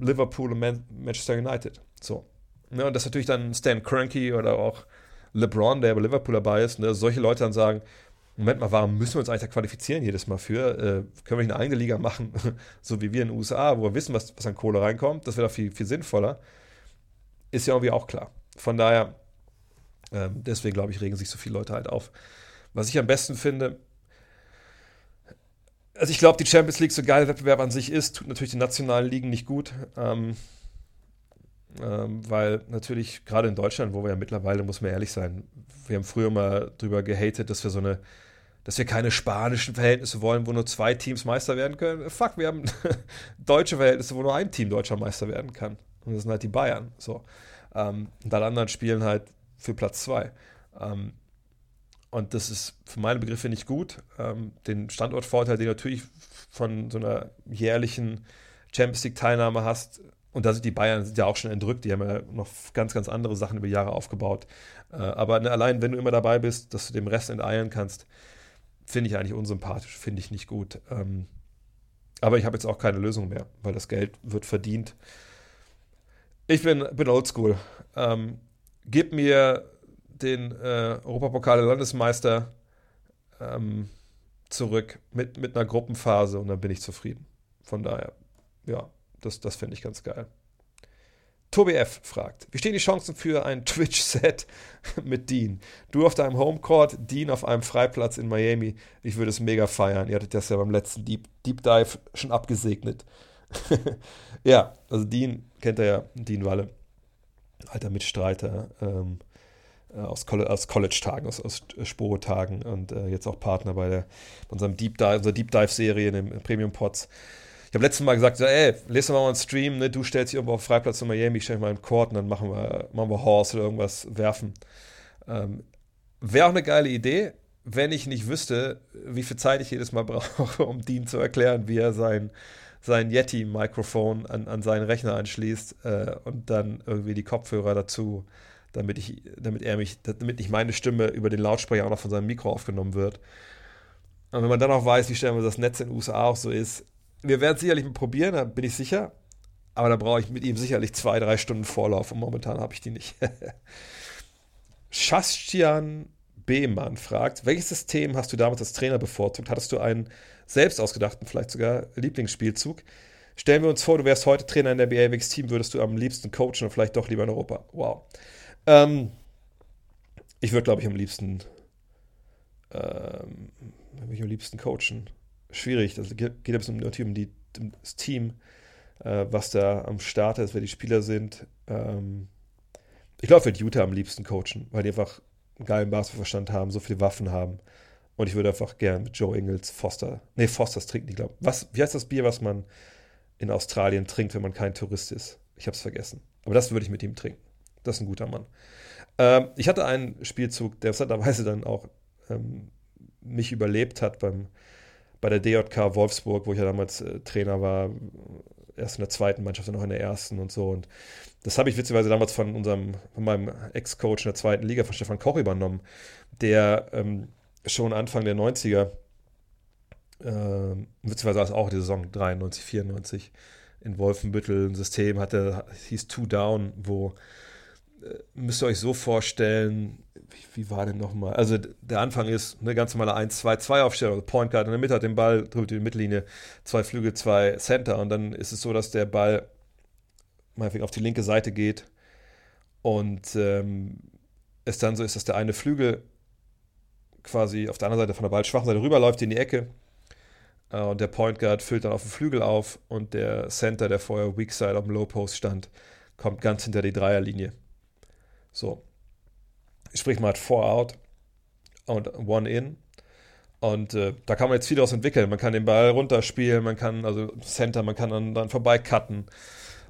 Liverpool und Man Manchester United. So. Ne? Und das natürlich dann Stan Kroenke oder auch LeBron, der bei Liverpool dabei ist, ne? solche Leute dann sagen, Moment mal, warum müssen wir uns eigentlich da qualifizieren jedes Mal für? Äh, können wir nicht eine eigene Liga machen, <laughs> so wie wir in den USA, wo wir wissen, was, was an Kohle reinkommt? Das wäre doch viel, viel sinnvoller. Ist ja irgendwie auch klar. Von daher, äh, deswegen glaube ich, regen sich so viele Leute halt auf. Was ich am besten finde, also ich glaube, die Champions League, so geil Wettbewerb an sich ist, tut natürlich den nationalen Ligen nicht gut. Ähm, Ähm, weil natürlich, gerade in Deutschland, wo wir ja mittlerweile, muss man ehrlich sein, wir haben früher mal drüber gehatet, dass wir so eine, dass wir keine spanischen Verhältnisse wollen, wo nur zwei Teams Meister werden können. Fuck, wir haben <laughs> deutsche Verhältnisse, wo nur ein Team deutscher Meister werden kann. Und das sind halt die Bayern. So. Ähm, und alle anderen spielen halt für Platz zwei. Ähm, und das ist für meine Begriffe nicht gut. Ähm, den Standortvorteil, den natürlich von so einer jährlichen Champions League-Teilnahme hast, und da sind die Bayern sind ja auch schon entrückt, die haben ja noch ganz, ganz andere Sachen über Jahre aufgebaut. Äh, aber ne, allein, wenn du immer dabei bist, dass du dem Rest enteilen kannst, finde ich eigentlich unsympathisch, finde ich nicht gut. Ähm, aber ich habe jetzt auch keine Lösung mehr, weil das Geld wird verdient. Ich bin, bin oldschool. Ähm, gib mir den äh, Europapokal Landesmeister ähm, zurück mit, mit einer Gruppenphase und dann bin ich zufrieden. Von daher, ja, das, das finde ich ganz geil. Tobi F. fragt, wie stehen die Chancen für ein <laughs> Twitch-Set mit Dean? Du auf deinem Homecourt, Dean auf einem Freiplatz in Miami. Ich würde es mega feiern. Ihr hattet das ja beim letzten Deep, Deep Dive schon abgesegnet. <laughs> ja, also Dean kennt er ja, Dean Walle. Alter Mitstreiter ähm, äh, aus, aus College-Tagen, aus, aus Sporo-Tagen und äh, jetzt auch Partner bei, der, unserem Deep Dive, unserer Deep Dive-Serie in den Premium Pods. Ich habe letztes Mal gesagt, so, ey, lest mal einen Stream, ne? du stellst dich irgendwo auf Freiplatz in Miami, ich stelle mal einen Court und dann machen wir, machen wir Horse oder irgendwas werfen. Ähm, Wäre auch eine geile Idee, wenn ich nicht wüsste, wie viel Zeit ich jedes Mal <laughs> brauche, um Dean zu erklären, wie er sein, sein Yeti-Mikrofon an, an seinen Rechner anschließt äh, und dann irgendwie die Kopfhörer dazu, damit ich, damit er mich, damit nicht meine Stimme über den Lautsprecher auch noch von seinem Mikro aufgenommen wird. Und wenn man dann auch weiß, wie stellenweise das Netz in den USA auch so ist, wir werden es sicherlich probieren, da bin ich sicher. Aber da brauche ich mit ihm sicherlich zwei, drei Stunden Vorlauf und momentan habe ich die nicht. <laughs> Schastian Behmann fragt, welches System hast du damals als Trainer bevorzugt? Hattest du einen selbst ausgedachten, vielleicht sogar Lieblingsspielzug? Stellen wir uns vor, du wärst heute Trainer in der BAWX Team, würdest du am liebsten coachen und vielleicht doch lieber in Europa. Wow. Ähm, ich würde, glaube ich, am liebsten ähm, ich am liebsten coachen schwierig. Das geht, geht natürlich um die, das Team, äh, was da am Start ist, wer die Spieler sind. Ähm, ich glaube, ich würde Utah am liebsten coachen, weil die einfach einen geilen Basketballverstand haben, so viele Waffen haben. Und ich würde einfach gerne mit Joe Ingles, Foster, nee, Fosters trinken, ich glaube. Wie heißt das Bier, was man in Australien trinkt, wenn man kein Tourist ist? Ich habe es vergessen. Aber das würde ich mit ihm trinken. Das ist ein guter Mann. Ähm, ich hatte einen Spielzug, der interessanterweise dann auch ähm, mich überlebt hat beim bei der DJK Wolfsburg, wo ich ja damals äh, Trainer war, erst in der zweiten Mannschaft und noch in der ersten und so. Und das habe ich witzigerweise damals von unserem, von meinem Ex-Coach in der zweiten Liga, von Stefan Koch übernommen, der ähm, schon Anfang der 90er, äh, witzigerweise auch die Saison 93, 94 in Wolfenbüttel ein System hatte, hieß Two Down, wo müsst ihr euch so vorstellen, wie, wie war denn nochmal? Also der Anfang ist eine ganz normale 1-2-2-Aufstellung. Also Point Guard in der Mitte hat den Ball, drückt die Mittellinie, zwei Flügel, zwei Center. Und dann ist es so, dass der Ball meinetwegen auf die linke Seite geht. Und ähm, es dann so ist, dass der eine Flügel quasi auf der anderen Seite von der ballschwachen Seite rüberläuft in die Ecke. Äh, und der Point Guard füllt dann auf den Flügel auf. Und der Center, der vorher Weak Side auf dem Low Post stand, kommt ganz hinter die Dreierlinie. So sprich man hat Four Out und One In. Und äh, da kann man jetzt viel daraus entwickeln. Man kann den Ball runterspielen, man kann, also Center, man kann dann, dann vorbei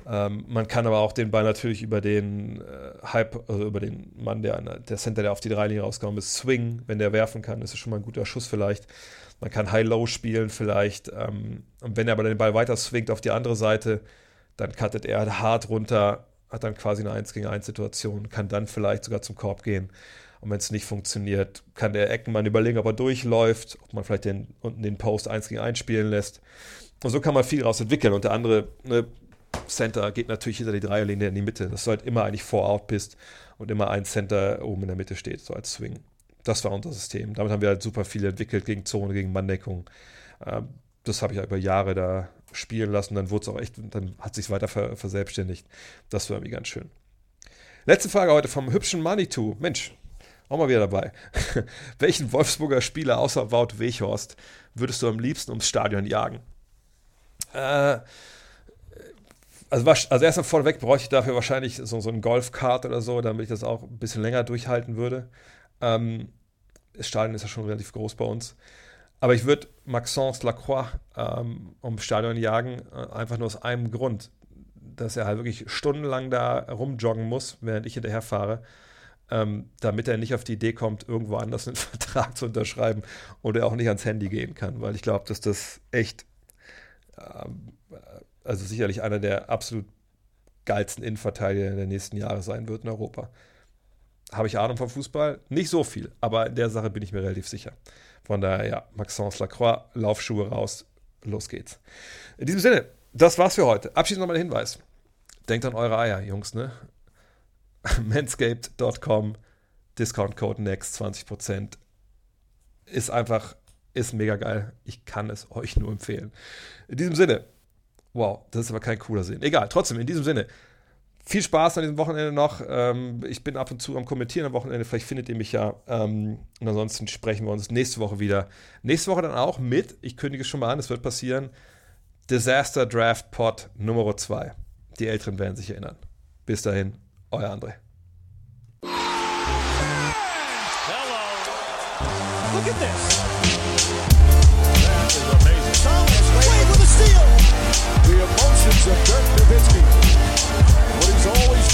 Ähm, man kann aber auch den Ball natürlich über den äh, Hype, also über den Mann, der, der Center, der auf die Dreilinie rausgekommen ist, swing, wenn der werfen kann. Das ist schon mal ein guter Schuss vielleicht. Man kann High-Low spielen vielleicht. Ähm, und wenn er aber den Ball weiter swingt auf die andere Seite, dann cuttet er hart runter hat dann quasi eine 1 gegen 1 Situation, kann dann vielleicht sogar zum Korb gehen. Und wenn es nicht funktioniert, kann der Eckenmann überlegen, ob er durchläuft, ob man vielleicht den, unten den Post 1 gegen 1 spielen lässt. Und so kann man viel daraus entwickeln. Und der andere ne, Center geht natürlich hinter die Dreierlinie in die Mitte. Das sollte immer eigentlich vor-out bist und immer ein Center oben in der Mitte steht, so als Swing. Das war unser System. Damit haben wir halt super viel entwickelt gegen Zone, gegen Manndeckung. Ähm, das habe ich über Jahre da spielen lassen. Dann wurde es auch echt, dann hat sich weiter ver, verselbstständigt. Das war irgendwie ganz schön. Letzte Frage heute vom hübschen Manitou. Mensch, auch mal wieder dabei. <laughs> Welchen Wolfsburger Spieler außer Wout Weghorst würdest du am liebsten ums Stadion jagen? Äh, also, also erstmal vorweg bräuchte ich dafür wahrscheinlich so, so einen Golfkart oder so, damit ich das auch ein bisschen länger durchhalten würde. Ähm, das Stadion ist ja schon relativ groß bei uns. Aber ich würde Maxence Lacroix ähm, ums Stadion jagen, äh, einfach nur aus einem Grund, dass er halt wirklich stundenlang da rumjoggen muss, während ich hinterher fahre, ähm, damit er nicht auf die Idee kommt, irgendwo anders einen <laughs> Vertrag zu unterschreiben oder auch nicht ans Handy gehen kann, weil ich glaube, dass das echt, ähm, also sicherlich einer der absolut geilsten Innenverteidiger der nächsten Jahre sein wird in Europa. Habe ich Ahnung vom Fußball? Nicht so viel, aber in der Sache bin ich mir relativ sicher. Von daher, ja, Maxence Lacroix, Laufschuhe raus, los geht's. In diesem Sinne, das war's für heute. Abschließend nochmal der Hinweis. Denkt an eure Eier, Jungs, ne? <laughs> Manscaped.com, Discount-Code NEXT 20%. Ist einfach, ist mega geil. Ich kann es euch nur empfehlen. In diesem Sinne, wow, das ist aber kein cooler Sinn. Egal, trotzdem, in diesem Sinne, viel Spaß an diesem Wochenende noch. Ähm, ich bin ab und zu am Kommentieren am Wochenende. Vielleicht findet ihr mich ja. Ähm, und ansonsten sprechen wir uns nächste Woche wieder. Nächste Woche dann auch mit, ich kündige es schon mal an, es wird passieren, Disaster Draft Pod Nummer 2. Die Älteren werden sich erinnern. Bis dahin, euer André. Hello. Look at this. That is amazing. Thomas Wade with a steal. The emotions of Dirk Nowitzki.